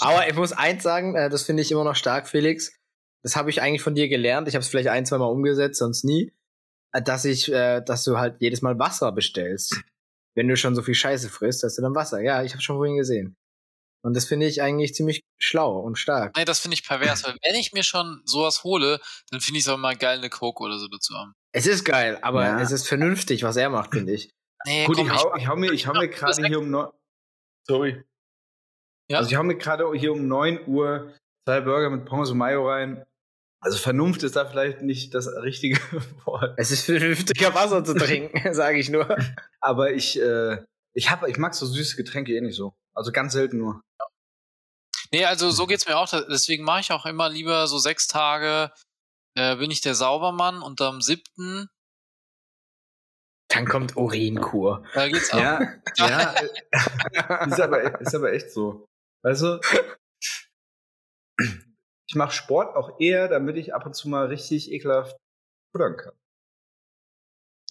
Aber ich muss eins sagen, äh, das finde ich immer noch stark, Felix. Das habe ich eigentlich von dir gelernt. Ich habe es vielleicht ein, zwei Mal umgesetzt, sonst nie. Äh, Dass ich, äh, dass du halt jedes Mal Wasser bestellst. Wenn du schon so viel Scheiße frisst, dass du dann Wasser. Ja, ich habe schon vorhin gesehen. Und das finde ich eigentlich ziemlich schlau und stark. Nee, das finde ich pervers, weil wenn ich mir schon sowas hole, dann finde ich es auch mal geil, eine Coke oder so dazu haben. Es ist geil, aber Ja. es ist vernünftig, was er macht, finde ich. Nee, Gut, komm, ich hau, ich hau mir, ich hau mir gerade hier um neun. Sorry. Ja. Also ich hau mir gerade hier um 9 Uhr zwei Burger mit Pommes und Mayo rein. Also Vernunft ist da vielleicht nicht das richtige Wort. Es ist vernünftiger, Wasser zu trinken, sage ich nur. Aber ich, äh, ich hab, ich mag so süße Getränke eh nicht so. Also ganz selten nur. Nee, also so geht's mir auch. Deswegen mache ich auch immer lieber so sechs Tage äh, bin ich der Saubermann und am siebten, Dann kommt Urinkur. da geht's ab. Ja, ja. äh, ist, aber, ist aber echt so. Weißt du, ich mache Sport auch eher, damit ich ab und zu mal richtig ekelhaft futtern kann.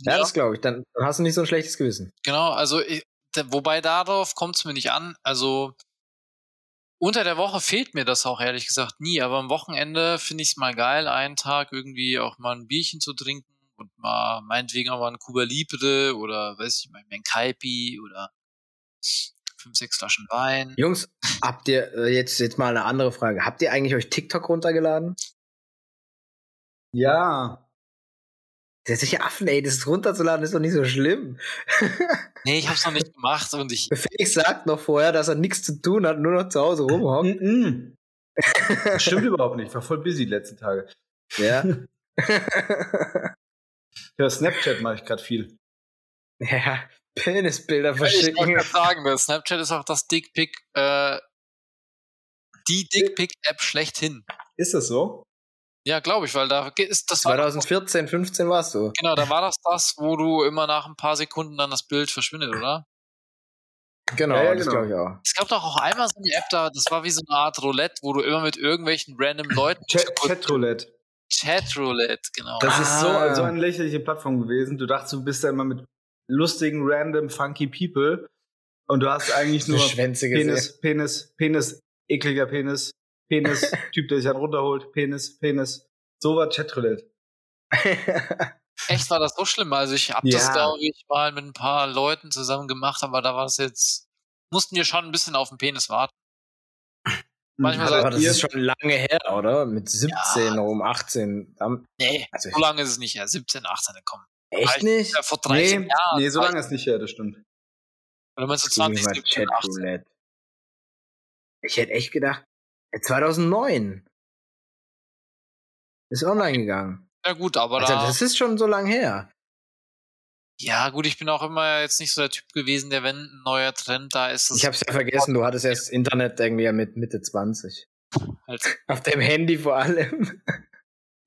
Ja, das glaube ich. Dann, dann hast du nicht so ein schlechtes Gewissen. Genau, also ich, wobei darauf kommt es mir nicht an. Also unter der Woche fehlt mir das auch ehrlich gesagt nie, aber am Wochenende finde ich es mal geil, einen Tag irgendwie auch mal ein Bierchen zu trinken und mal meinetwegen auch mal ein Cuba Libre oder weiß ich mal ein Kaipi oder fünf, sechs Flaschen Wein. Jungs, habt ihr äh, jetzt, jetzt mal eine andere Frage. Habt ihr eigentlich euch TikTok runtergeladen? Ja. Ist ja Affen, ey. Das runterzuladen ist doch nicht so schlimm. Nee, ich hab's noch nicht gemacht und ich Felix sagt noch vorher, dass er nichts zu tun hat, nur noch zu Hause rumhockt. Mm Das stimmt überhaupt nicht. Ich war voll busy die letzten Tage. ja. Ja, Snapchat mache ich gerade viel. ja, Penisbilder Ich wollte verschicken. gerade sagen, der Snapchat ist auch das Dickpick, äh, die Dickpick-App schlechthin. Ist das so? Ja, glaube ich, weil da ist das war doch- 2014, 15 warst du. genau, da war das das, wo du immer nach ein paar Sekunden dann das Bild verschwindet, oder? Genau, Ja, ja, das genau. glaube ich auch. Es gab doch auch einmal so eine App da, das war wie so eine Art Roulette, wo du immer mit irgendwelchen random Leuten Chat, Chatroulette. Chatroulette, genau. Das ist so, Ah. so eine lächerliche Plattform gewesen. Du dachtest, du bist da immer mit lustigen, random, funky People. Und du hast eigentlich So nur Schwänze gesehen. Penis, Penis, Penis, ekliger Penis, Penis, Typ, der sich einen runterholt, Penis, Penis. So war Chatroulette. Echt war das so schlimm? Also ich habe das, Ja. glaube ich, mal mit ein paar Leuten zusammen gemacht, aber da war es jetzt, mussten wir schon ein bisschen auf den Penis warten. Manchmal Aber sagt das ihr- ist schon lange her, oder? Mit 17 um 18. Dann- Nee, Also so lange ist es nicht her. 17, 18, komm. echt nicht? Ja, vor 13 nee, Jahren. nee, so lange ist nicht her, das stimmt. Oder meinst du Guck 20, mal, 17, 18? Chatroulette. Ich hätte echt gedacht, 2009 ist online gegangen. Ja gut, aber Also, da, das ist schon so lang her. ja gut, ich bin auch immer jetzt nicht so der Typ gewesen, der wenn ein neuer Trend da ist, Ich hab's ja vergessen, du hattest erst Internet irgendwie mit Mitte 20. halt Auf dem Handy vor allem.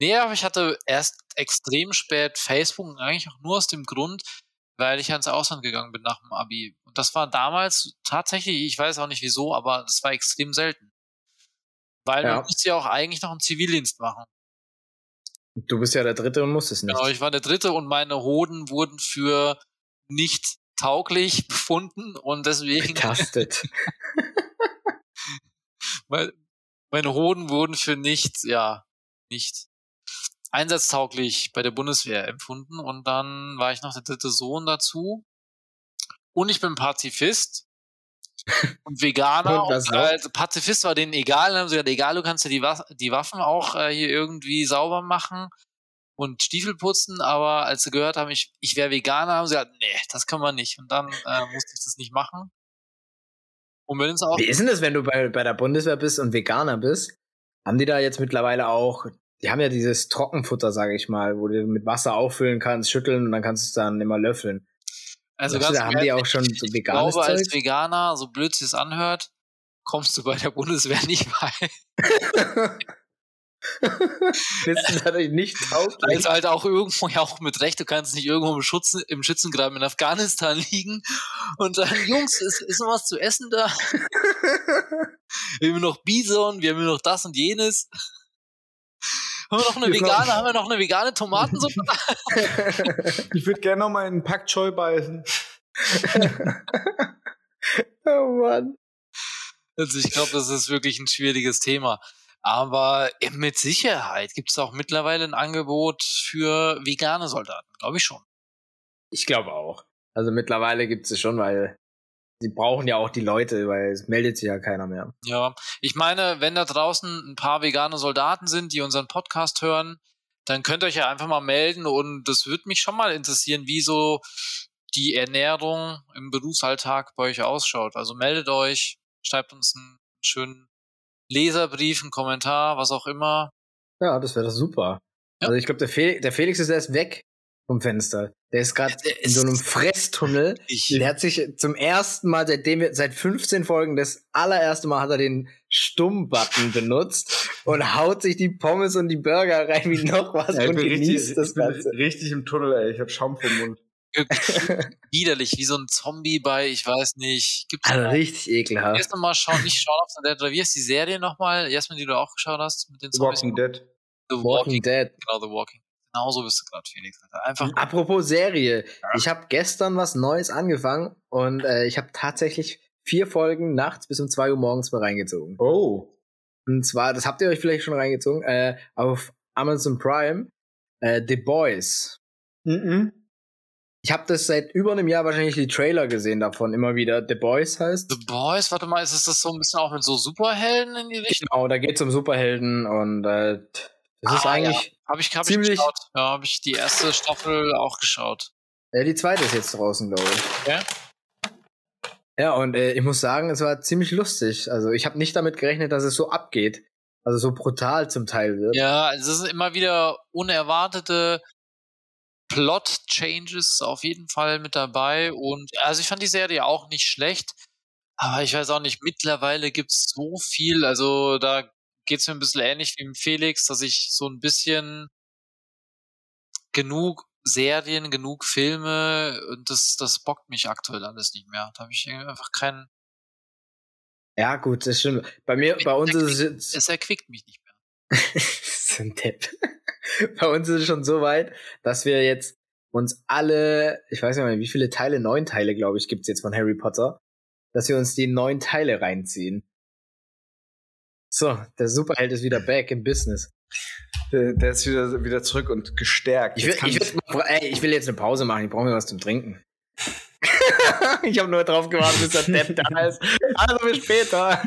Nee, aber ich hatte erst extrem spät Facebook und eigentlich auch nur aus dem Grund, weil ich ans Ausland gegangen bin nach dem Abi. Und das war damals tatsächlich, ich weiß auch nicht wieso, aber das war extrem selten. Weil Ja. man musste ja auch eigentlich noch einen Zivildienst machen. Du bist ja der Dritte und musstest nicht. Genau, ich war der Dritte und meine Hoden wurden für nicht tauglich befunden und deswegen, Betastet. meine Hoden wurden für nicht, ja, nicht einsatztauglich bei der Bundeswehr empfunden. Und dann war ich noch der dritte Sohn dazu. Und ich bin Pazifist und Veganer. Und und, also Pazifist war denen egal. Dann haben sie gesagt, egal, du kannst ja die, Wa die Waffen auch äh, hier irgendwie sauber machen und Stiefel putzen. Aber als sie gehört haben, ich, ich wäre Veganer, haben sie gesagt, nee, das kann man nicht. Und dann äh, musste ich das nicht machen. Und wenn es auch Wie ist denn das, wenn du bei, bei der Bundeswehr bist und Veganer bist? Haben die da jetzt mittlerweile auch, die haben ja dieses Trockenfutter, sage ich mal, wo du mit Wasser auffüllen kannst, schütteln und dann kannst du es dann immer löffeln. Also ganz du, da haben die auch schon so ich veganes glaube, als Zeug? Veganer, so blöd es anhört, kommst du bei der Bundeswehr nicht bei. Du dadurch nicht tauglich? Als halt auch irgendwo, ja auch mit Recht, du kannst nicht irgendwo im, Schutz, im Schützengraben in Afghanistan liegen und sagen, Jungs, ist, ist noch was zu essen da? Wir haben noch Bison, wir haben noch das und jenes. Haben wir noch eine vegane, haben wir noch eine vegane Tomatensuppe? Ich würde gerne noch mal in einen Pak Choi beißen. oh Mann. Also ich glaube, das ist wirklich ein schwieriges Thema. Aber mit Sicherheit gibt es auch mittlerweile ein Angebot für vegane Soldaten, glaube ich schon. Ich glaube auch. Also mittlerweile gibt es schon, weil sie brauchen ja auch die Leute, weil es meldet sich ja keiner mehr. Ja, ich meine, wenn da draußen ein paar vegane Soldaten sind, die unseren Podcast hören, dann könnt ihr euch ja einfach mal melden und das würde mich schon mal interessieren, wie so die Ernährung im Berufsalltag bei euch ausschaut. Also meldet euch, schreibt uns einen schönen Leserbrief, einen Kommentar, was auch immer. Ja, das wäre doch super. Ja. Also ich glaube, der, Fel der Felix ist erst weg vom Fenster. Der ist gerade in so einem ist- Fresstunnel. Ich, Der hat sich zum ersten Mal, seitdem wir, seit 15 Folgen, das allererste Mal hat er den Stumm-Button benutzt und haut sich die Pommes und die Burger rein wie noch was Ja, und genießt richtig, das ich bin Ganze. richtig im Tunnel, ey. Ich hab Schaum vom Mund. widerlich, wie so ein Zombie bei, ich weiß nicht, gibt's Also noch- richtig ekelhaft. Erst nochmal schauen, nicht schauen auf Dead, oder wie heißt die Serie nochmal? Jasmin, die du auch geschaut hast mit den The Zombies? Walking Dead. The Walking Dead. Genau, The Walking. Genauso bist du gerade, Felix. Alter. Einfach Apropos Serie. Ich habe gestern was Neues angefangen und äh, ich habe tatsächlich vier Folgen nachts bis um zwei Uhr morgens mal reingezogen. Oh. Und zwar, das habt ihr euch vielleicht schon reingezogen, äh, auf Amazon Prime, äh, The Boys. Mhm. Ich habe das seit über einem Jahr wahrscheinlich die Trailer gesehen davon, immer wieder. The Boys heißt. The Boys, warte mal, ist es das so ein bisschen auch mit so Superhelden in die Richtung? Genau, da geht's um Superhelden und äh, das ist Ah, eigentlich. Habe ich, hab ich geschaut. Ja, habe ich die erste Staffel auch geschaut. Äh, die zweite ist jetzt draußen, glaube ich. Ja? Ja, und äh, ich muss sagen, es war ziemlich lustig. Also ich habe nicht damit gerechnet, dass es so abgeht. Also so brutal zum Teil wird. Ja, also es sind immer wieder unerwartete Plot-Changes auf jeden Fall mit dabei. Und also ich fand die Serie auch nicht schlecht. Aber ich weiß auch nicht, mittlerweile gibt's so viel. Also da geht's mir ein bisschen ähnlich wie mit Felix, dass ich so ein bisschen genug Serien, genug Filme und das, das bockt mich aktuell alles nicht mehr. Da habe ich einfach keinen. Ja, gut, das stimmt. Bei mir, bei uns ist es jetzt. Es erquickt mich nicht mehr. so ein Depp. Bei uns ist es schon so weit, dass wir jetzt uns alle, ich weiß nicht mehr, wie viele Teile, neun Teile, glaube ich, gibt's jetzt von Harry Potter, dass wir uns die neun Teile reinziehen. So, der Superheld ist wieder back im Business. Der, der ist wieder, wieder zurück und gestärkt. Ich will, Jetzt kann ich, will, ey, ich will jetzt eine Pause machen, ich brauche mir was zum Trinken. ich habe nur drauf gewartet, bis der Depp da ist. Also bis später.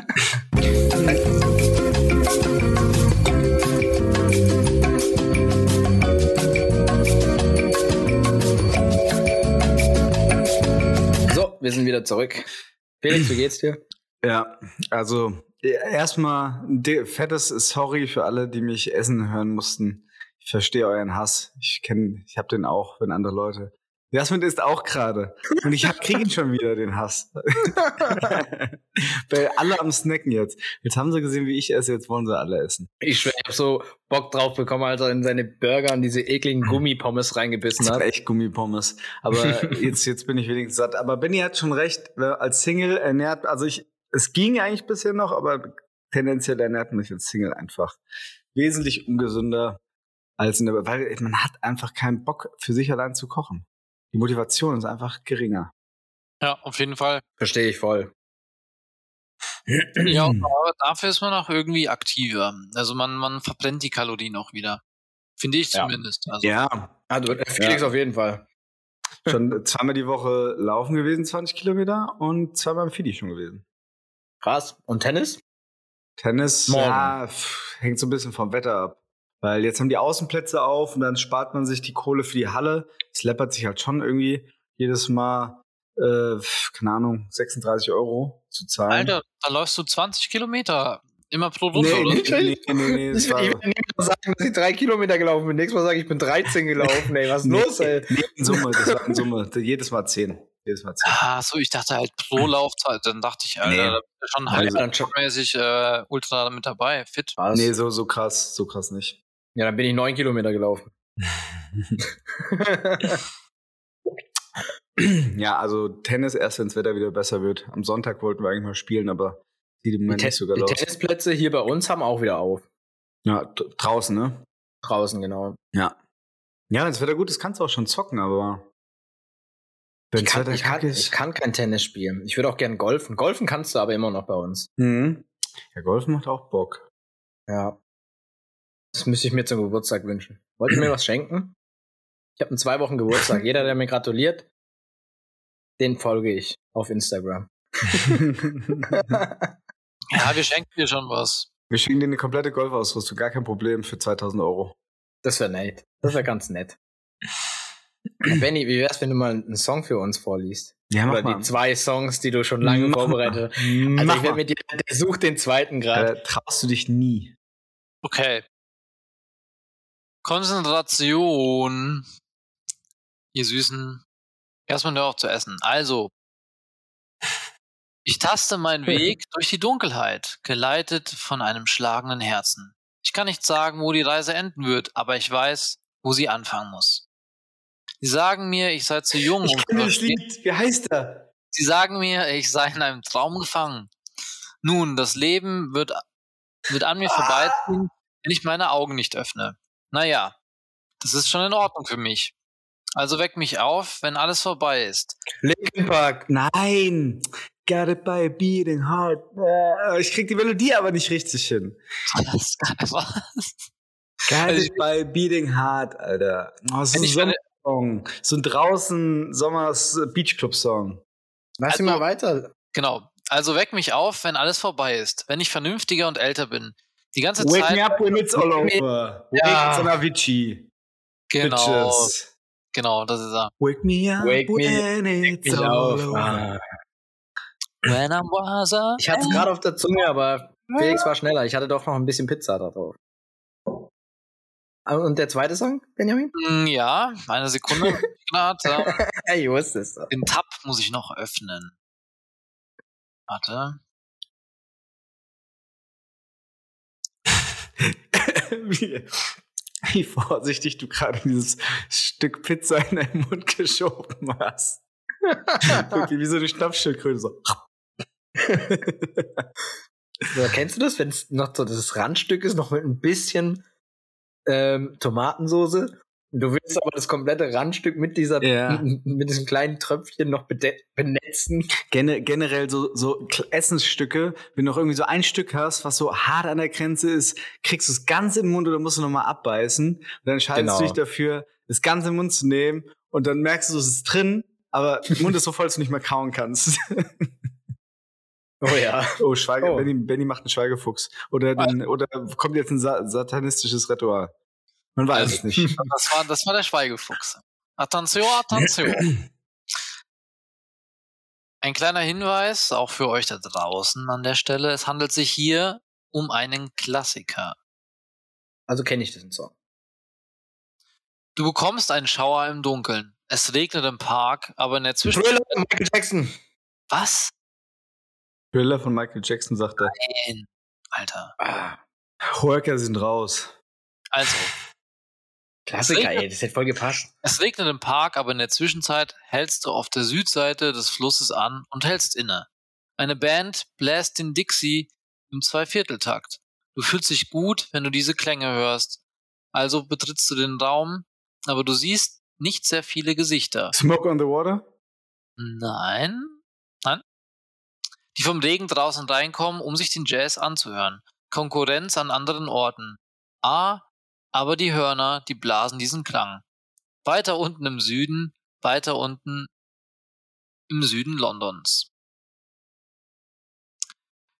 So, wir sind wieder zurück. Felix, wie geht's dir? Ja, also erstmal ein fettes Sorry für alle, die mich essen hören mussten. Ich verstehe euren Hass. Ich kenne, ich habe den auch, wenn andere Leute. Jasmin ist auch gerade. Und ich hab, krieg ihn schon wieder, den Hass. Weil alle am Snacken jetzt. Jetzt haben sie gesehen, wie ich esse, jetzt wollen sie alle essen. Ich schwör, ich hab so Bock drauf bekommen, als er in seine Burger und diese ekligen Gummipommes reingebissen Das hat. echt Gummipommes. Aber jetzt, jetzt bin ich wenigstens satt. Aber Benny hat schon recht, als Single ernährt, also ich, es ging eigentlich bisher noch, aber tendenziell ernährt man sich als Single einfach wesentlich ungesünder als in der, weil man hat einfach keinen Bock für sich allein zu kochen. Die Motivation ist einfach geringer. Ja, auf jeden Fall. Verstehe ich voll. Ja, aber dafür ist man auch irgendwie aktiver. Also man, man verbrennt die Kalorien auch wieder. Finde ich Ja. zumindest. Also, Ja, Also Felix auf jeden Fall. schon zweimal die Woche laufen gewesen, 20 Kilometer und zweimal im Fidi schon gewesen. Krass. Und Tennis? Tennis, Morgen. ja, pff, hängt so ein bisschen vom Wetter ab. Weil jetzt haben die Außenplätze auf und dann spart man sich die Kohle für die Halle. Es läppert sich halt schon irgendwie jedes Mal, äh, keine Ahnung, 36 Euro zu zahlen. Alter, da läufst du 20 Kilometer immer pro Runde, nee, oder? nee, nee, nee, nee, nee, Ich es war, will nicht mal sagen, dass ich drei Kilometer gelaufen bin. Nächstes Mal sage ich, ich bin 13 gelaufen. Ey, was ist los, ey? nee, in Summe, das war in Summe. Jedes Mal 10. Jedes Mal 10. Ah, so, ich dachte halt pro Laufzeit. Dann dachte ich, Alter, Nee. da bist du schon halt Also, dann schon- mäßig äh, ultra mit dabei, fit. Was? Nee, so, so krass, so krass nicht. Ja, dann bin ich neun Kilometer gelaufen. ja, also Tennis erst, wenn das Wetter wieder besser wird. Am Sonntag wollten wir eigentlich mal spielen, aber sieht im die Moment nicht so geil die aus. Tennisplätze hier bei uns haben auch wieder auf. Ja, draußen, ne? Draußen, genau. Ja. Ja, wenn das Wetter gut ist, kannst du auch schon zocken, aber Ich kann, ich, kann, ich kann kein Tennis spielen. Ich würde auch gern golfen. Golfen kannst du aber immer noch bei uns. Mhm. Ja, Golf macht auch Bock. Ja. Das müsste ich mir zum Geburtstag wünschen. Wollt ihr mir was schenken? Ich habe in zwei Wochen Geburtstag. Jeder, der mir gratuliert, den folge ich auf Instagram. Ja, wir schenken dir schon was. wir schicken dir eine komplette Golfausrüstung, gar kein Problem für 2000 Euro. Das wäre nett. Das wäre ganz nett. Benny, wie wär's, wenn du mal einen Song für uns vorliest? Ja, Oder die zwei Songs, die du schon lange Mach vorbereitet hast. mal. Also Mach ich werde mal. mit dir, der sucht den zweiten gerade. Äh, traust du dich nie. Okay. Konzentration. Ihr Süßen. Erstmal nur auch zu essen. Also. Ich taste meinen Weg durch die Dunkelheit, geleitet von einem schlagenden Herzen. Ich kann nicht sagen, wo die Reise enden wird, aber ich weiß, wo sie anfangen muss. Sie sagen mir, ich sei zu jung, um Ich kenne das. Lied. Wie heißt er? Sie sagen mir, ich sei in einem Traum gefangen. Nun, das Leben wird, wird an mir vorbeiziehen, wenn ich meine Augen nicht öffne. Naja, das ist schon in Ordnung für mich. Also weck mich auf, wenn alles vorbei ist. Linkin Park. Nein. Got it by a beating heart. Äh, Ich krieg die Melodie aber nicht richtig hin. Das was? Got Also it by a beating heart, Alter. Oh, ist Wenn ich meine- Sommersong. So ein draußen Sommers äh, Beachclub-Song. Lass Also- ihn mal weiter. Genau. Also weck mich auf, wenn alles vorbei ist. Wenn ich vernünftiger und älter bin. Die ganze Wake Zeit. me up when it's all Wake me- over. Ja. Wake it's Avicii. Genau. Bitches. Genau, das ist er. Wake me up Wake me- when it's Mich all auf. over. Ah. When I'm wiser. Ich hatte es gerade auf der Zunge, aber Felix war schneller. Ich hatte doch noch ein bisschen Pizza da drauf. Ah, Und der zweite Song, Benjamin? Mm, Ja, eine Sekunde. Ey, ich wusste es. doch. Den Tab muss ich noch öffnen. Warte. wie, wie vorsichtig du gerade dieses Stück Pizza in deinen Mund geschoben hast. Wirklich wie so eine Schnappschildkröte. So. So, kennst du das, wenn es noch so das Randstück ist, noch mit ein bisschen ähm, Tomatensoße? Du willst aber das komplette Randstück mit dieser, Ja. mit diesem kleinen Tröpfchen noch benetzen. Gen generell so, so Essensstücke, wenn du noch irgendwie so ein Stück hast, was so hart an der Grenze ist, kriegst du es ganz den Mund oder musst du nochmal abbeißen. Und dann entscheidest Genau. du dich dafür, das Ganze im Mund zu nehmen und dann merkst du, es ist drin, aber der Mund ist so voll, dass du nicht mehr kauen kannst. Oh ja. oh, Schweige, Oh. Benny, Benny macht einen Schweigefuchs. Oder, den, oder kommt jetzt ein sa satanistisches Ritual. Man weiß Also- es nicht. Das war, das war der Schweigefuchs. Attention, attention. Ein kleiner Hinweis, auch für euch da draußen an der Stelle. Es handelt sich hier um einen Klassiker. Also kenne ich diesen Song. Du bekommst einen Schauer im Dunkeln. Es regnet im Park, aber in der Zwischenzeit. Thriller, Michael Jackson. Was? Thriller von Michael Jackson sagt er. Nein. Alter. Ah, Worker sind raus. Also, Klassiker, ey, das hätte voll gepasst. es regnet im Park, aber in der Zwischenzeit hältst du auf der Südseite des Flusses an und hältst inne. Eine Band bläst den Dixie im Zweivierteltakt. Du fühlst dich gut, wenn du diese Klänge hörst. Also betrittst du den Raum, aber du siehst nicht sehr viele Gesichter. Smoke on the Water? Nein. Die vom Regen draußen reinkommen, um sich den Jazz anzuhören. Konkurrenz an anderen Orten. A, aber die Hörner, die blasen diesen Klang. Weiter unten im Süden, weiter unten im Süden Londons.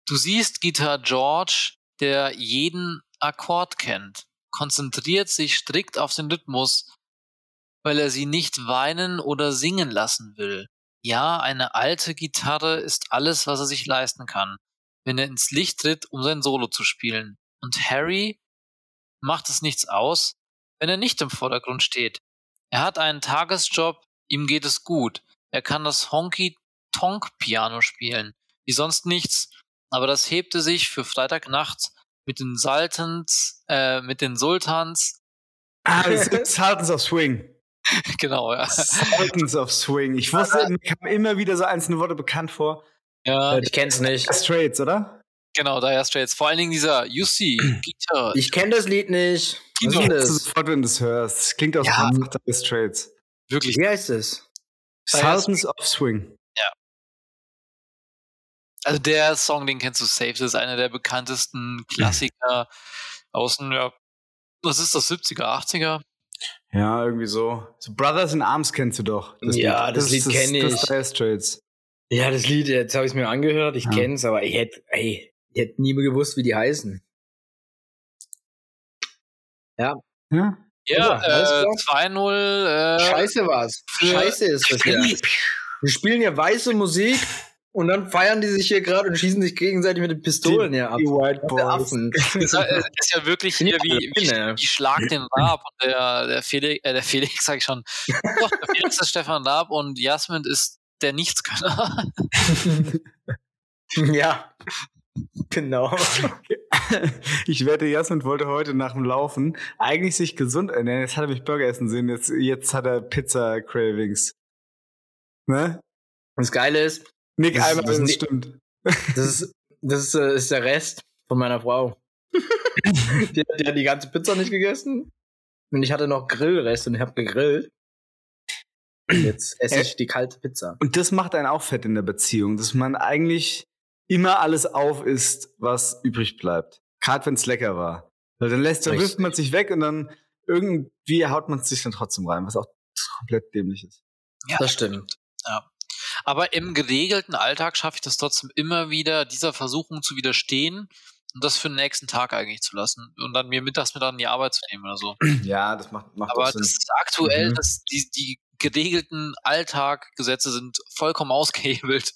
Du siehst Gitarre George, der jeden Akkord kennt, konzentriert sich strikt auf den Rhythmus, weil er sie nicht weinen oder singen lassen will. Ja, eine alte Gitarre ist alles, was er sich leisten kann, wenn er ins Licht tritt, um sein Solo zu spielen. Und Harry macht es nichts aus, wenn er nicht im Vordergrund steht. Er hat einen Tagesjob, ihm geht es gut. Er kann das Honky-Tonk-Piano spielen, wie sonst nichts, aber das hebte sich für Freitagnacht mit den Sultans, äh, mit den Sultans. Ah, Sultans of Swing. genau, ja. Sultans of Swing. Ich wusste, mir kamen immer wieder so einzelne Worte bekannt vor. Ja, ich kenn's nicht. Straits, oder? Genau, Dire Straits. Vor allen Dingen dieser UC Guitar. Ich kenne das Lied nicht. Was ist das? sofort, wenn du es hörst. Das klingt aus ja. Dire Straits. Wirklich. Wie heißt es? Sultans of Swing. Ja. Also der Song, den kennst du safe. Das ist einer der bekanntesten Klassiker aus den, ja, was ist das, 70er, 80er? Ja, irgendwie so. so Brothers in Arms kennst du doch. Das ja, Lied. das, das Lied kenne ich. Das Dire Straits. Ja, das Lied, jetzt habe ich es mir angehört, ich ja. kenne es, aber ich hätte, ey, ich hätte nie mehr gewusst, wie die heißen. Ja. Ja, ja äh, 2-0. Äh, Scheiße war's. Scheiße ist das ja. Wir spielen ja weiße Musik und dann feiern die sich hier gerade und schießen sich gegenseitig mit den Pistolen die, hier ab. Die White Boys. Das ist ja wirklich hier wie, wie, wie Schlag den Raab und der, der Felix, äh, der Felix sag ich schon. Doch, der Felix ist Stefan Raab und Jasmin ist der Nichtskönner. ja. Genau. Ich wette, Jasmin wollte heute nach dem Laufen eigentlich sich gesund ernähren. Jetzt hat er mich Burger essen sehen, jetzt, jetzt hat er Pizza Cravings. Ne? Und das Geile ist, Nick einmal, wenn es stimmt. Das ist, das ist, äh, ist der Rest von meiner Frau. die, die hat die ganze Pizza nicht gegessen. Und ich hatte noch Grillreste und ich habe gegrillt. Jetzt esse ich die kalte Pizza. Und das macht einen auch fett in der Beziehung, dass man eigentlich immer alles auf isst, was übrig bleibt. Gerade wenn es lecker war. Weil dann lässt, dann wirft man sich weg und dann irgendwie haut man es sich dann trotzdem rein, was auch komplett dämlich ist. Ja, das stimmt. Ja. Aber im geregelten Alltag schaffe ich das trotzdem immer wieder, dieser Versuchung zu widerstehen und das für den nächsten Tag eigentlich zu lassen und dann mir mittags mit an die Arbeit zu nehmen oder so. Ja, das macht, macht Aber Sinn. das ist aktuell, mhm. dass die, die geregelten Alltaggesetze sind vollkommen ausgehebelt.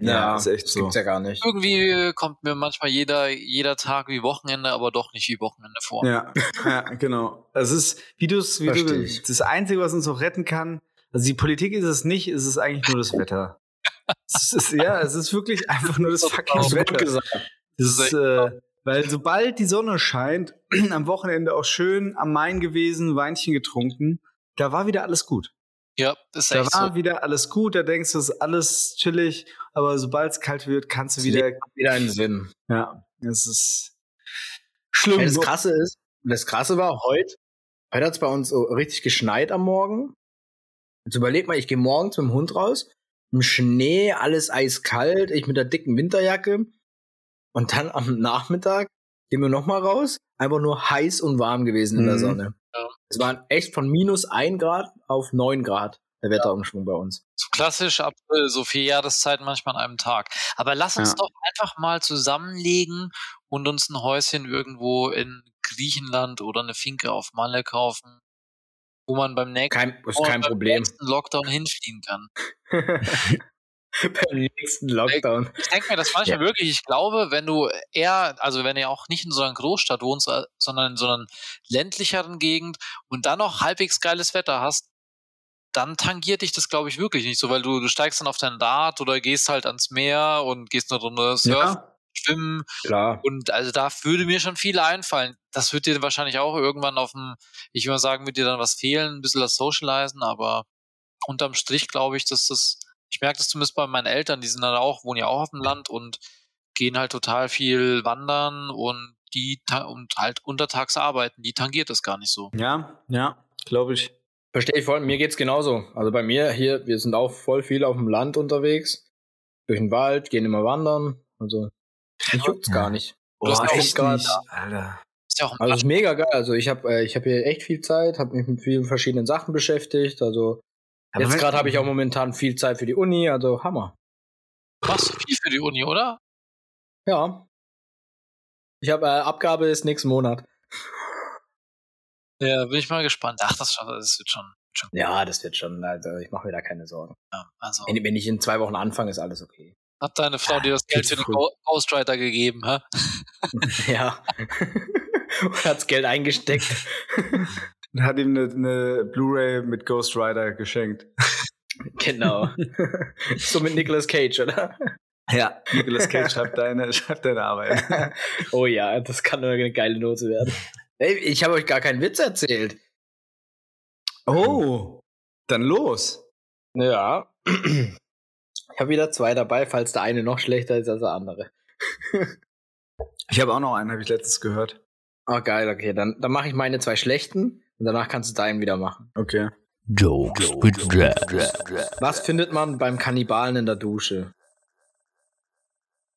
ja, ist echt so. Gibt's ja gar nicht. Irgendwie kommt mir manchmal jeder, jeder Tag wie Wochenende, aber doch nicht wie Wochenende vor. Ja, ja genau. Es ist, wie du es, wie du, das Einzige, was uns auch retten kann, also die Politik ist es nicht, es ist eigentlich nur das Wetter. es ist, ja, es ist wirklich einfach nur das fucking Wetter. Gesagt. Das ist, äh, weil sobald die Sonne scheint, am Wochenende auch schön am Main gewesen, Weinchen getrunken, da war wieder alles gut. Ja, das ist Da war so. wieder alles gut, da denkst du, es ist alles chillig, aber sobald es kalt wird, kannst du wieder. wieder einen Sinn. Ja, es ist schlimm. Ja, das Krasse ist, das Krasse war heute, heute hat es bei uns so richtig geschneit am Morgen. Jetzt überleg mal, ich gehe morgens mit dem Hund raus, im Schnee, alles eiskalt, ich mit der dicken Winterjacke. Und dann am Nachmittag gehen wir nochmal raus, einfach nur heiß und warm gewesen in der Mhm. Sonne. Ja. Es waren echt von minus ein Grad auf neun Grad der Wetterumschwung bei uns. Klassisch April, so vier Jahreszeiten manchmal an einem Tag. Aber lass uns Ja. doch einfach mal zusammenlegen und uns ein Häuschen irgendwo in Griechenland oder eine Finke auf Malle kaufen, wo man beim nächsten, Kein, ist kein Problem. nächsten Lockdown hinfliegen kann. Beim nächsten Lockdown. Ich denke mir das manchmal wirklich. Ich glaube, wenn du eher, also wenn du auch nicht in so einer Großstadt wohnst, äh, sondern in so einer ländlicheren Gegend und dann noch halbwegs geiles Wetter hast, dann tangiert dich das, glaube ich, wirklich nicht so, weil du, du steigst dann auf dein Rad oder gehst halt ans Meer und gehst eine Runde surfen, Ja, schwimmen Klar. und also da würde mir schon viel einfallen. Das wird dir wahrscheinlich auch irgendwann auf dem, ich würde mal sagen, wird dir dann was fehlen, ein bisschen das Socializen, aber unterm Strich glaube ich, dass das, ich merke das zumindest bei meinen Eltern, die sind dann auch, wohnen ja auch auf dem Land und gehen halt total viel wandern und die und halt untertags arbeiten, die tangiert das gar nicht so. ja, ja glaube ich. Verstehe ich voll. Mir geht's genauso. Also bei mir hier, wir sind auch voll viel auf dem Land unterwegs. durch den Wald, gehen immer wandern. Also, mich juckt's gar nicht. Du Boah, echt grad- nicht, Alter. Ist ja auch ein Also, ist mega geil. Also, ich habe äh, ich hab hier echt viel Zeit, habe mich mit vielen verschiedenen Sachen beschäftigt. Also, Aber jetzt gerade habe ich auch momentan viel Zeit für die Uni. Also, Hammer. machst du viel für die Uni, oder? Ja. Ich habe äh, Abgabe ist nächsten Monat. Ja, bin ich mal gespannt. Ach, das, das wird schon, schon Ja, das wird schon. Also, ich mache mir da keine Sorgen. ja, Also, Wenn, wenn ich in zwei Wochen anfange, ist alles okay. Hat deine Frau dir das Geld für den Ghostwriter gegeben, hä? ja. Hat's Geld eingesteckt. Und hat ihm eine, eine Blu-ray mit Ghost Rider geschenkt. genau. so mit Nicolas Cage, oder? Ja, Nicolas Cage schreibt deine, schreibt deine Arbeit. oh ja, das kann nur eine geile Note werden. Ey, ich habe euch gar keinen Witz erzählt. Oh, dann los. Ja. Ich habe wieder zwei dabei, falls der eine noch schlechter ist als der andere. Ich habe auch noch einen, habe ich letztes gehört. Oh, geil, okay. Dann, dann mache ich meine zwei schlechten und danach kannst du deinen wieder machen. Okay. Jokes with. Was findet man beim Kannibalen in der Dusche?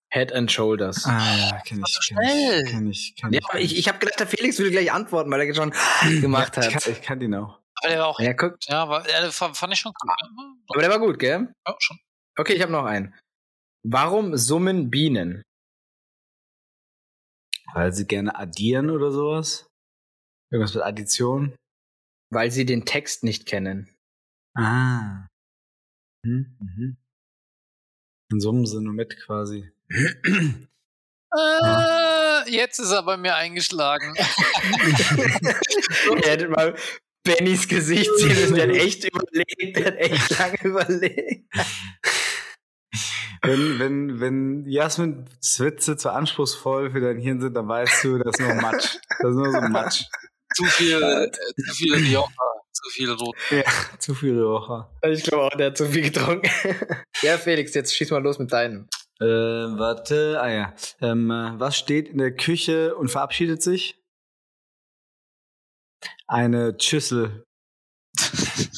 Head and Shoulders. Ah ja, kenn ich, kenn schnell. ich, kenn ich, kenn Ja, aber ich, ich habe gedacht, der Felix würde gleich antworten, weil er schon gemacht ich, hat. kann, ich kann die noch. Aber der war auch, Ja, guck. ja, war, ja, der fand ich schon gut. Aber der war gut, gell? Ja, schon. Okay, ich habe noch einen. Warum summen Bienen? Weil sie gerne addieren oder sowas. Irgendwas mit Addition. Weil sie den Text nicht kennen. Ah. Mhm. Mhm. In summen sie nur mit quasi. Äh, jetzt ist er bei mir eingeschlagen. Ihr hättet mal Bennys Gesicht sehen müssen. Der hat echt überlegt. Der hat echt lange überlegt. wenn, wenn, wenn Jasmins Witze zu anspruchsvoll für dein Hirn sind, dann weißt du, das ist nur Matsch. Das ist nur so Matsch. zu viel, äh, zu viel Rioja, zu viel Rot. Ja, zu viele Woche. Ich glaube auch, der hat zu viel getrunken. ja, Felix, jetzt schieß mal los mit deinen. Äh, warte, ah ja. Ähm, äh, was steht in der Küche und verabschiedet sich? Eine Schüssel.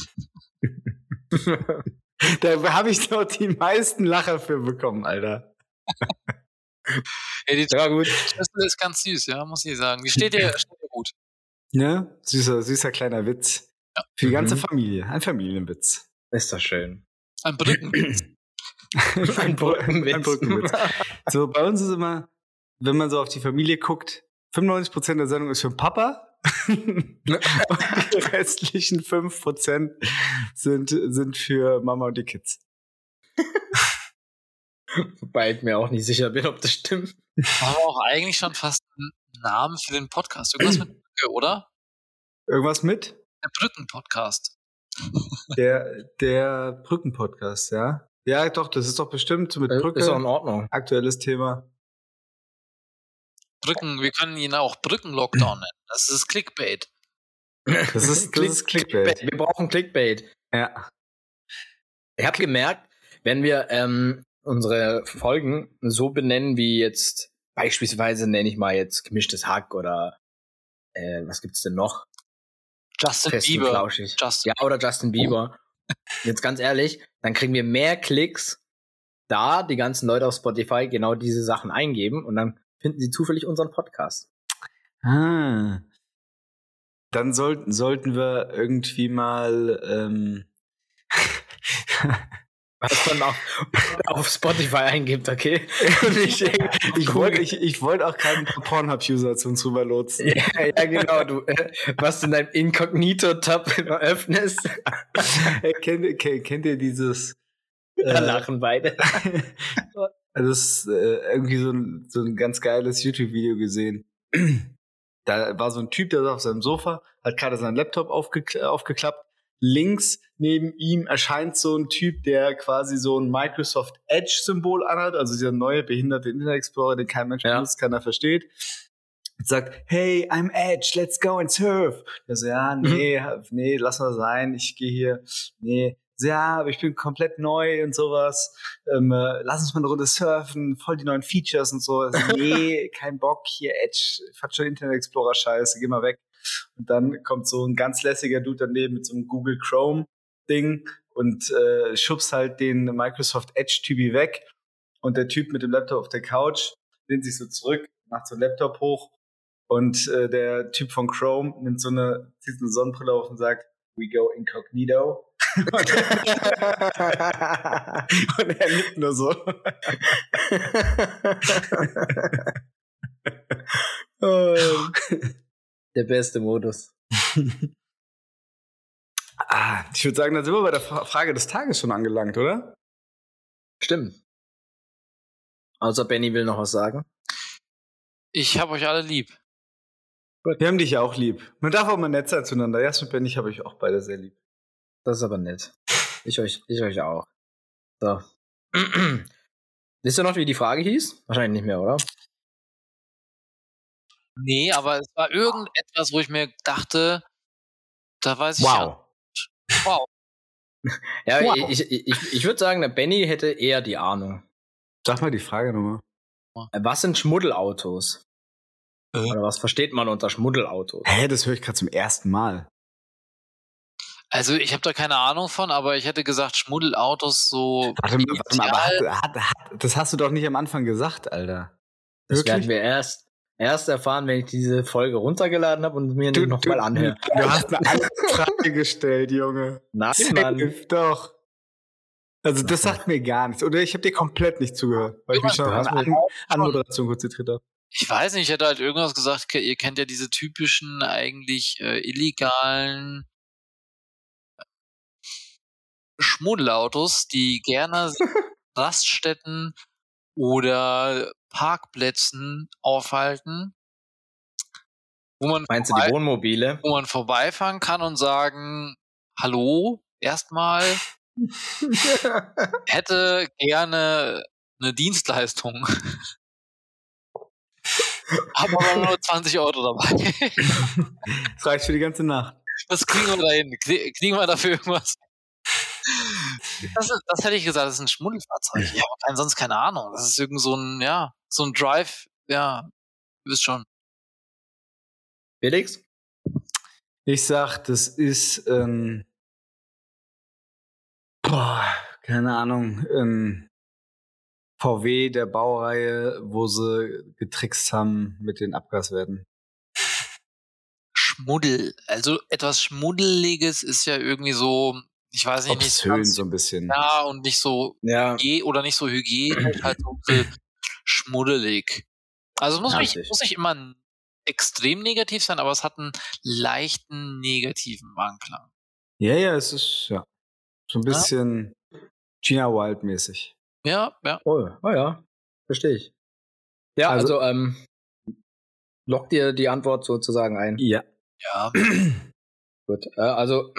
da habe ich doch die meisten Lacher für bekommen, Alter. Ja, die Ja, gut. Schüssel ist ganz süß, ja, muss ich sagen. Die steht dir, steht dir gut. Ne? Süßer, süßer kleiner Witz. Für die ganze Mhm. Familie. Ein Familienwitz. Ist doch schön. Ein Brückenwitz. Ein Brückenwitz. Ein Brückenwitz. So, bei uns ist immer, wenn man so auf die Familie guckt, 95% der Sendung ist für den Papa. Und die restlichen 5% sind, sind für Mama und die Kids. Wobei ich mir auch nicht sicher bin, ob das stimmt. Haben wir auch eigentlich schon fast einen Namen für den Podcast. Irgendwas mit Brücke, oder? Irgendwas mit? Der Brücken-Podcast. Der, der Brücken-Podcast, ja? Ja, doch, das ist doch bestimmt mit Äh, Brücke. Ist auch in Ordnung. Aktuelles Thema. Brücken, wir können ihn auch Brücken-Lockdown nennen. Das ist Clickbait. Das ist, das ist Clickbait. Wir brauchen Clickbait. Ja. Ich habe gemerkt, wenn wir ähm, unsere Folgen so benennen wie jetzt beispielsweise nenne ich mal jetzt gemischtes Hack oder äh, was gibt's denn noch? Justin Fest Bieber. Justin. Ja, oder Justin Bieber. Jetzt ganz ehrlich, dann kriegen wir mehr Klicks, da die ganzen Leute auf Spotify genau diese Sachen eingeben und dann finden sie zufällig unseren Podcast. Ah. Dann sollten, sollten wir irgendwie mal ähm, Was man auf, auf Spotify eingibt, okay? Und ich, ich wollte ich, ich wollt auch keinen Pornhub-User zu uns rüber lotsen. ja, ja, genau. Du, äh, was du in deinem Inkognito-Tab immer öffnest, Hey, kennt, kennt, kennt ihr dieses? da äh, lachen beide. Also das ist äh, irgendwie so ein, so ein ganz geiles YouTube-Video gesehen. Da war so ein Typ, der saß auf seinem Sofa, hat gerade seinen Laptop aufgekla aufgeklappt. Links neben ihm erscheint so ein Typ, der quasi so ein Microsoft Edge-Symbol anhat, also dieser neue behinderte Internet Explorer, den kein Mensch Ja. benutzt, keiner versteht. Und sagt, hey, I'm Edge, let's go and surf. Der so, ja, nee, nee, lass mal sein, ich gehe hier, nee, ja, aber ich bin komplett neu und sowas. Ähm, äh, lass uns mal eine Runde surfen, voll die neuen Features und so. Also, nee, kein Bock, hier Edge, fand schon Internet Explorer Scheiße, geh mal weg. Und dann kommt so ein ganz lässiger Dude daneben mit so einem Google Chrome Ding und äh, schubst halt den Microsoft Edge Typi weg und der Typ mit dem Laptop auf der Couch lehnt sich so zurück, macht so einen Laptop hoch und äh, der Typ von Chrome nimmt so eine, zieht so eine Sonnenbrille auf und sagt, we go incognito. und er nickt nur so. Oh. Der beste Modus. ah, ich würde sagen, da sind wir bei der Fra- Frage des Tages schon angelangt, oder? Stimmt. Außer Benny will noch was sagen. Ich habe euch alle lieb. Wir haben dich ja auch lieb. Man darf auch mal nett sein zueinander. Jasmin und Benny habe ich auch beide sehr lieb. Das ist aber nett. Ich euch, ich euch auch. So. Wisst ihr noch, wie die Frage hieß? Wahrscheinlich nicht mehr, oder? Nee, aber es war irgendetwas, wo ich mir dachte, da weiß ich ja. Wow. Ja, Wow. ich, ich, ich, ich würde sagen, der Benny hätte eher die Ahnung. Sag mal die Frage nochmal. Äh, Was sind Schmuddelautos? Äh? Oder was versteht man unter Schmuddelautos? Hä, das höre ich gerade zum ersten Mal. Also ich habe da keine Ahnung von, aber ich hätte gesagt, Schmuddelautos so. Warte mal, warte mal, aber hat, hat, hat, das hast du doch nicht am Anfang gesagt, Alter. Das werden wir erst, erst erfahren, wenn ich diese Folge runtergeladen habe und mir Du, nochmal anhöre. du hast eine andere Frage gestellt, Junge. Nein, Mann. Doch. Also das sagt mir gar nichts. Oder ich habe dir komplett nicht zugehört, weil ich mich schon mir- An Anmoderation konzentriert habe. Ich weiß nicht, ich hätte halt irgendwas gesagt, ihr kennt ja diese typischen, eigentlich äh, illegalen Schmuddelautos, die gerne Raststätten oder Parkplätzen aufhalten, wo man, Meinst du die vorbei, Wohnmobile? wo man vorbeifahren kann und sagen, hallo, erstmal hätte gerne eine Dienstleistung. Hab aber nur 20 Euro dabei. Das reicht für die ganze Nacht. Das kriegen wir da hin. Krie- Kriegen wir dafür irgendwas? Das, ist- das hätte ich gesagt, das ist ein Schmuddelfahrzeug. Ich habe sonst keine Ahnung. Das ist irgend so ein, ja, so ein Drive, ja, ihr wisst schon. Felix? Ich sag, das ist ähm, boah, keine Ahnung, ähm, VW der Baureihe, wo sie getrickst haben mit den Abgaswerten. Schmuddel. Also etwas Schmuddeliges ist ja irgendwie so, ich weiß nicht, nicht Obszön ganz- so ein bisschen. ja, und nicht so Ja. hygie- oder nicht so hygienisch, halt so ein bisschen schmuddelig. Also es muss, Ja, nicht, richtig. muss nicht immer extrem negativ sein, aber es hat einen leichten negativen Anklang. Ja, ja, es ist ja so ein Ja. bisschen Gina Wild mäßig. Ja, ja. Oh, oh ja. Verstehe ich. Ja, Also- also, ähm, lock dir die Antwort sozusagen ein. Ja. Ja, Gut. Äh, also,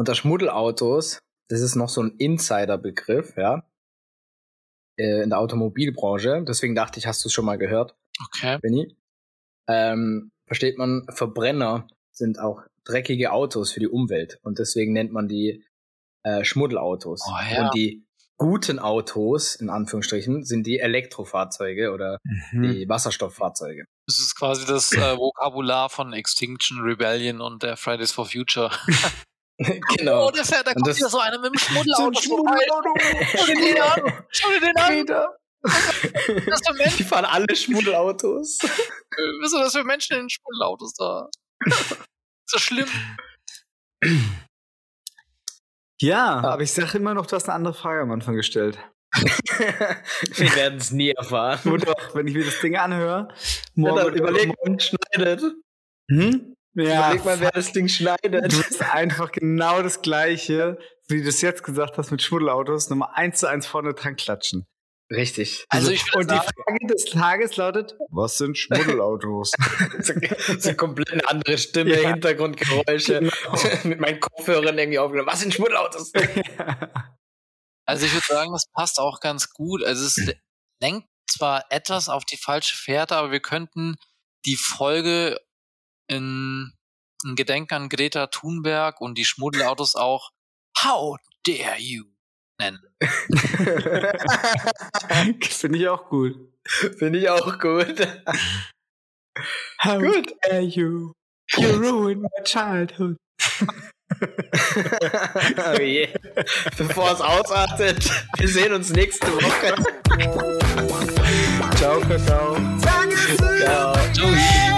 unter Schmuddelautos, das ist noch so ein Insider-Begriff, ja. Äh, in der Automobilbranche. Deswegen dachte ich, hast du es schon mal gehört, okay. Benny. Ähm, versteht man, Verbrenner sind auch dreckige Autos für die Umwelt. Und deswegen nennt man die äh, Schmuddelautos. Oh, ja. Und die guten Autos, in Anführungsstrichen, sind die Elektrofahrzeuge oder Mhm. die Wasserstofffahrzeuge. Das ist quasi das äh, Vokabular von Extinction Rebellion und der Fridays for Future. genau. Oh, der fährt, da Und kommt das- wieder so einer mit dem So ein Schmuddelauto. Schau dir den an. Schau dir den an. Was ist für Menschen, Die fahren alle Schmuddelautos. was sind das für Menschen in den Schmuddelautos da? so schlimm. Ja, Ah. aber ich sage immer noch, du hast eine andere Frage am Anfang gestellt. Wir werden es nie erfahren. Nur doch, wenn ich mir das Ding anhöre, Ja, morgen dann überleg mal, wer schneidet. Hm? Ja, überleg mal, wer das Ding schneidet. du bist einfach genau das Gleiche, wie du es jetzt gesagt hast mit Schmuddelautos, nochmal eins zu eins vorne dran klatschen. Richtig. Also ich Und die Frage des Tages lautet, was sind Schmuddelautos? so, so komplett eine andere Stimme, Ja. Hintergrundgeräusche. Genau. Mit meinen Kopfhörern irgendwie aufgenommen. Was sind Schmuddelautos? also ich würde sagen, das passt auch ganz gut. Also es lenkt zwar etwas auf die falsche Fährte, aber wir könnten die Folge in, in Gedenk an Greta Thunberg und die Schmuddelautos auch How dare you nennen. Finde ich auch gut. Finde ich auch gut. How Gut. dare you? You ruined my childhood. oh je. Bevor es ausartet, wir sehen uns nächste Woche. Ciao, Kakao. Ciao. Tschüss.